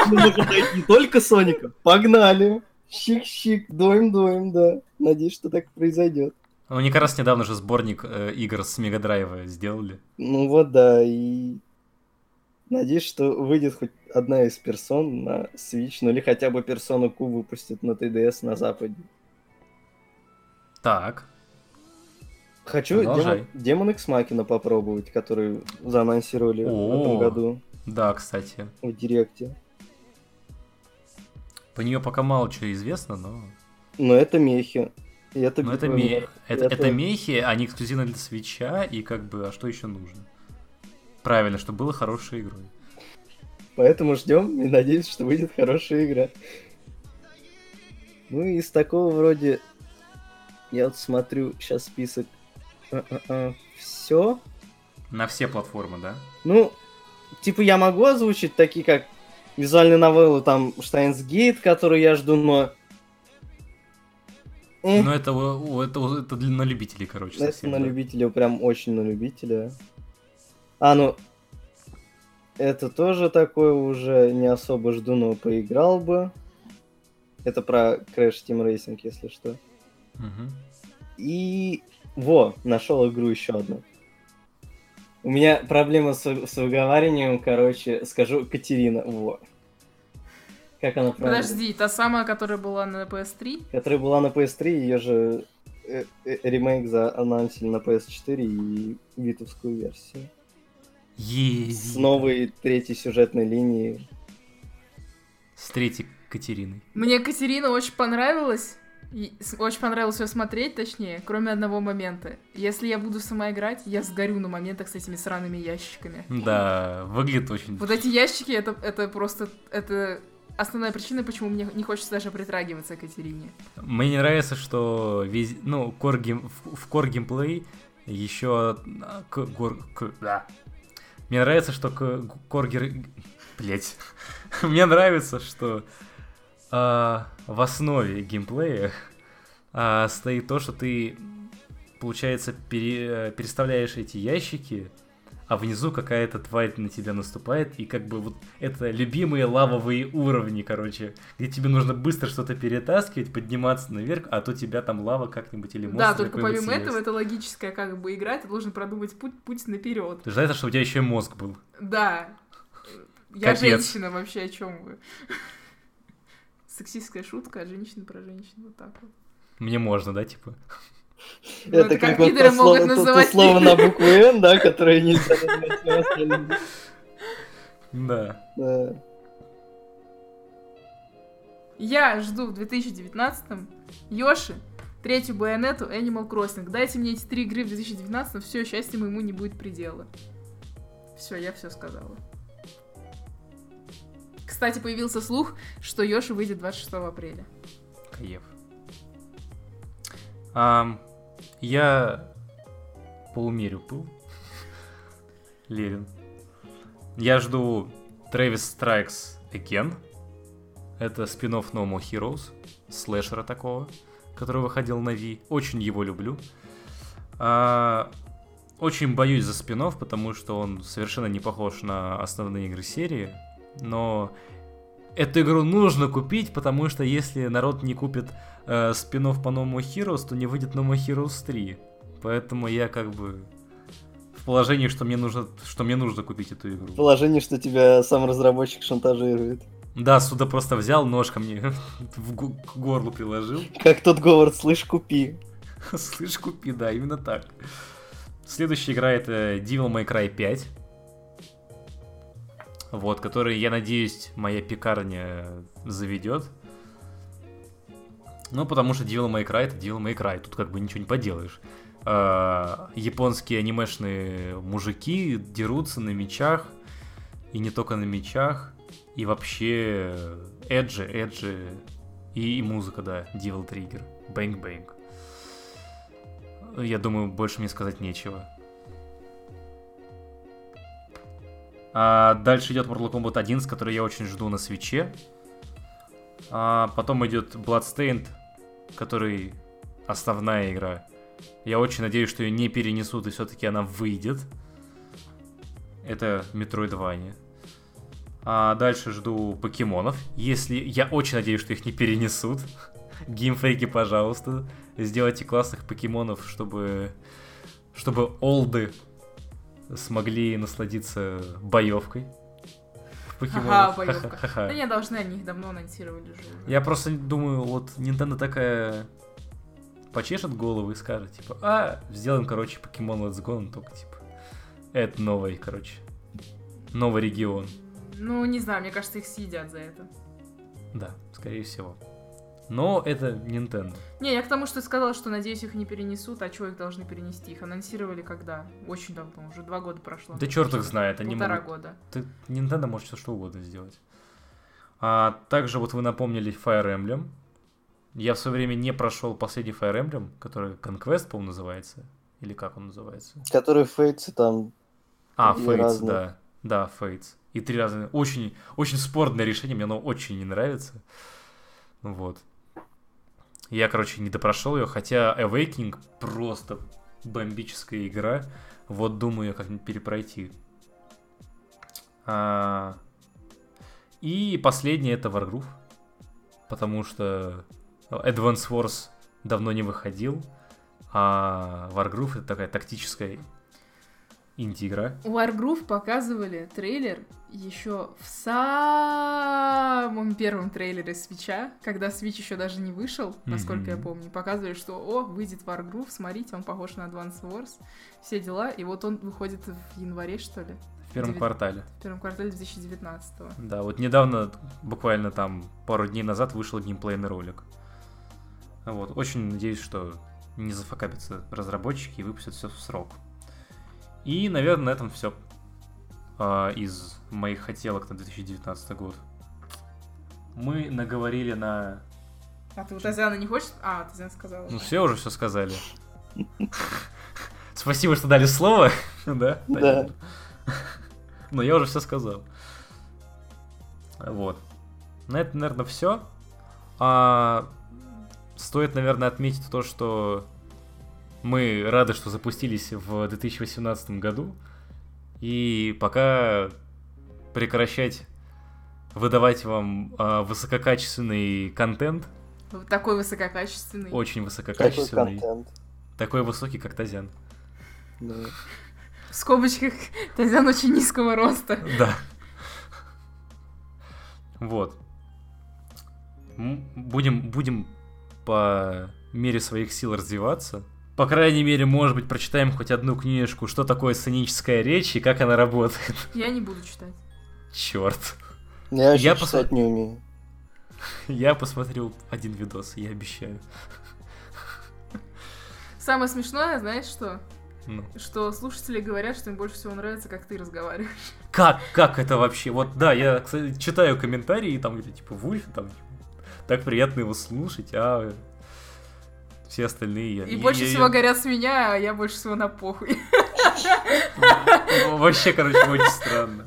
мы можем дать не только Соника. Погнали. Щик-щик, доим-доим, да. Надеюсь, что так произойдет. Ну, Они как раз недавно же сборник э, игр с Мегадрайва сделали. Ну вот да, и надеюсь, что выйдет хоть одна из персон на Switch, ну или хотя бы персону Q выпустят на 3DS на Западе. Так. Хочу. Демон, X Machina попробовать, который заанонсировали в О. этом году Да, кстати. в Директе. По нее пока мало чего известно, но... Но это мехи. И это Но это, битва ме- мех. это, это мехи, они эксклюзивны для свеча, и как бы, а что еще нужно? Правильно, чтобы было хорошей игрой. Поэтому ждем и надеюсь, что выйдет хорошая игра. Ну и из такого вроде... Я вот смотрю сейчас список. Все. На все платформы, да? Ну, типа я могу озвучить такие, как визуальные новеллы, там, Штайнс Гейт, который я жду, но... Но это, это, это для- на любителей, короче, это совсем, на да. любителя, прям очень на любителя. А, ну... Это тоже такое уже не особо жду, но поиграл бы. Это про Crash Team Racing, если что. Мгм. И... Во, нашел игру еще одну. У меня проблема с, с выговариванием, короче, скажу Катерина. Во. Как она правильно? Подожди, та самая, которая была на PS3? Которая была на PS3, ее же э, э, ремейк заанонсили на PS4 и витовскую версию. Е- С новой третьей сюжетной линией. С третьей Катериной. Мне Катерина очень понравилась. Очень понравилось ее смотреть, точнее, кроме одного момента. Если я буду сама играть, я сгорю на моментах с этими сраными ящиками. Да, выглядит очень... Вот эти ящики, это, это просто... Это основная причина, почему мне не хочется даже притрагиваться к Катерине. Мне не нравится, что вез... ну, core гейм... в, core геймплей еще... К... гор- к- да. Мне нравится, что к... core гер... Блять. Мне нравится, что а, в основе геймплея а, стоит то, что ты, получается, пере- переставляешь эти ящики, а внизу какая-то тварь на тебя наступает, и как бы вот это любимые лавовые уровни, короче, где тебе нужно быстро что-то перетаскивать, подниматься наверх, а то тебя там лава как-нибудь или монстр да, только помимо этого, съест. это логическая как бы игра, ты должен продумать путь, путь наперед. Ты знаешь, что у тебя еще и мозг был. Да. Я Капец. женщина вообще, о чем вы? Сексистская шутка от женщины про женщину, вот так вот. Мне можно, да, типа? Ну, это как вот пидоры то могут слово, то- то называть слово на букву Н, да, которое нельзя назвать. Да. Да. Я жду в 2019-м Йоши, третью байонету, Animal Crossing. Дайте мне эти три игры в 2019-м, все, счастья моему не будет предела. Все, я все сказала. Кстати, появился слух, что Йоши выйдет 26 апреля. Каев. Ам, я поумерю пыл. Лерин. Я жду Travis Strikes Again. Это спин No More Heroes, слэшера такого, который выходил на Ви. Очень его люблю. А, очень боюсь за спин потому что он совершенно не похож на основные игры серии. Но эту игру нужно купить, потому что если народ не купит э, спин по No More Heroes, то не выйдет No More Heroes 3. Поэтому я как бы положении, что мне нужно, что мне нужно купить эту игру. Положение, что тебя сам разработчик шантажирует. Да, сюда просто взял нож ко мне в к горлу приложил. Как тот Говард, слышь, купи. Слышь, купи, да, именно так. Следующая игра это Devil May Cry 5. Вот, который, я надеюсь, моя пекарня заведет. Ну, потому что Devil May Cry это Devil May Cry, тут как бы ничего не поделаешь. А, японские анимешные мужики дерутся на мечах, и не только на мечах, и вообще эджи, эджи, и, и музыка, да, Devil Trigger, Bang Bang. Я думаю, больше мне сказать нечего. А дальше идет Mortal Kombat 11, который я очень жду на свече. А потом идет Bloodstained, который основная игра. Я очень надеюсь, что ее не перенесут, и все-таки она выйдет. Это Metroidvania. А дальше жду покемонов. Если... Я очень надеюсь, что их не перенесут. Геймфейки, пожалуйста. Сделайте классных покемонов, чтобы... Чтобы олды смогли насладиться боевкой. покемонов. Ага, боевка. Ха-ха-ха. Да не, должны, они их давно анонсировали уже. Я просто думаю, вот Nintendo такая почешет голову и скажет, типа, а, сделаем, короче, покемон Let's Go, но только, типа, это новый, короче, новый регион. Ну, не знаю, мне кажется, их съедят за это. Да, скорее всего. Но это Nintendo. Не, я к тому, что сказала, что надеюсь, их не перенесут, а чего их должны перенести? Их анонсировали когда? Очень давно, уже два года прошло. Да черт их знает, они Полтора могут... года. Ты- Nintendo может все что угодно сделать. А также вот вы напомнили Fire Emblem. Я в свое время не прошел последний Fire Emblem, который Conquest, по-моему, называется. Или как он называется? Который фейтсы там... А, Fates, да. Да, Fates. И три раза. Очень, очень спорное решение, мне оно очень не нравится. Вот. Я, короче, не допрошел ее, хотя Awakening просто бомбическая игра. Вот думаю, как-нибудь перепройти. А, И последнее это Wargroove. Потому что Advance Wars давно не выходил. А Wargroove это такая тактическая инди-игра. Wargroove показывали трейлер еще в самом первом трейлере Свеча, когда Switch еще даже не вышел, насколько я Мгм. помню. Показывали, что, о, выйдет Wargroove, смотрите, он похож на Advance Wars, все дела, и вот он выходит в январе, что ли, В первом Девят- квартале. в первом квартале 2019 Да, вот недавно, буквально там пару дней назад вышел геймплейный ролик. Вот, очень надеюсь, что не зафакапятся разработчики и выпустят все в срок. И, наверное, на этом все из моих хотелок на 2019 год. Мы наговорили на... А ты у Тазиана не хочешь? А, Тазиан сказала. Ну, все уже все сказали. Спасибо, что дали слово. Да? Да. Но я уже все сказал. Вот. На это, наверное, все. А, стоит, наверное, отметить то, что мы рады, что запустились в 2018 году. И пока прекращать выдавать вам а, высококачественный контент, Такой высококачественный. очень Такой высококачественный, контент. такой высокий, как Тазян. Да. В скобочках Тазиан очень низкого роста. Да. Вот. Будем, будем по мере своих сил развиваться. По крайней мере, может быть, прочитаем хоть одну книжку, что такое сценическая речь и как она работает. Я не буду читать. Черт. Я Я читать не умею. Я посмотрел один видос, я обещаю. Самое смешное, знаешь что? Ну. Что слушатели говорят, что им больше всего нравится, как ты разговариваешь. Как, как это вообще? Вот да, я, кстати, читаю комментарии, и там где типа Вульф, там типа, так приятно его слушать, а все остальные... я- И я- больше я- всего горят с меня, а я больше всего на похуй. Вообще, короче, очень странно.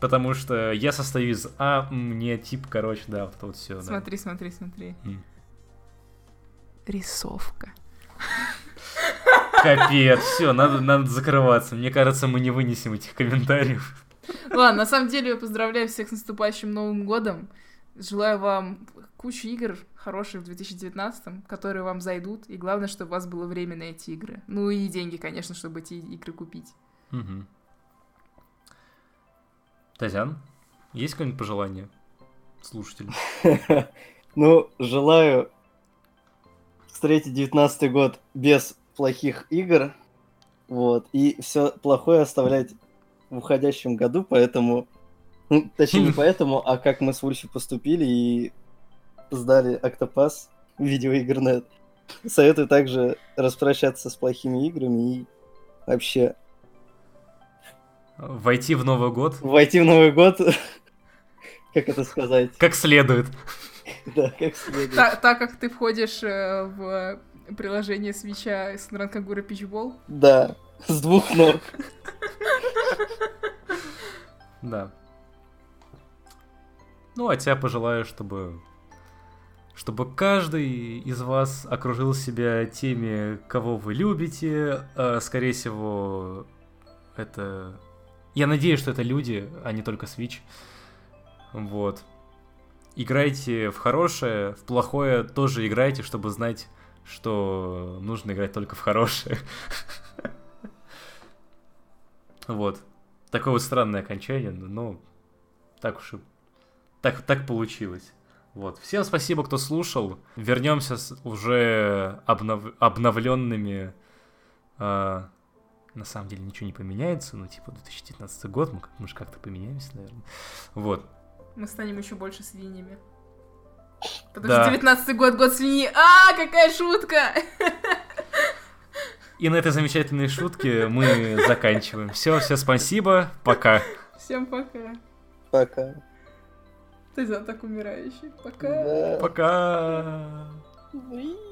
Потому что я состою из А, мне тип, короче, да, вот это вот все. Смотри, смотри, смотри. Рисовка. Капец, все, надо, надо закрываться. Мне кажется, мы не вынесем этих комментариев. Ладно, на самом деле я поздравляю всех с наступающим Новым годом. Желаю вам кучу игр хороших в 2019, которые вам зайдут, и главное, чтобы у вас было время на эти игры. Ну и деньги, конечно, чтобы эти игры купить. Угу. Тазян, есть какое-нибудь пожелание слушателям? Ну, желаю встретить 19 год без плохих игр, вот, и все плохое оставлять в уходящем году, поэтому, точнее не поэтому, а как мы с Вульфи поступили и сдали Октопас видеоигрнет. Советую также распрощаться с плохими играми и вообще Войти в Новый год. войти в Новый год, как это сказать, Как следует. да, как следует. Та- так как ты входишь э, в приложение свеча с Нранкагура Пичбол, Да, с двух ног. Да. Ну, а тебя пожелаю, чтобы... Чтобы каждый из вас окружил себя теми, кого вы любите. А, скорее всего, это... Я надеюсь, что это люди, а не только Switch. Вот. Играйте в хорошее, в плохое тоже играйте, чтобы знать, что нужно играть только в хорошее. Вот. Такое вот странное окончание, но так уж и... Так, так получилось. Вот. Всем спасибо, кто слушал. Вернемся с уже обнов... обновленными. а, на самом деле ничего не поменяется, ну, типа, 2019 год, мы, мы же как-то поменяемся, наверное. Вот. мы станем еще больше свиньями. Потому Да. что 19 год, год свиньи. А, какая шутка! И на этой замечательной шутке мы заканчиваем. Все, все спасибо, пока. Всем пока. Пока. Ты знаток умирающий. Пока. Да. Пока. Блин.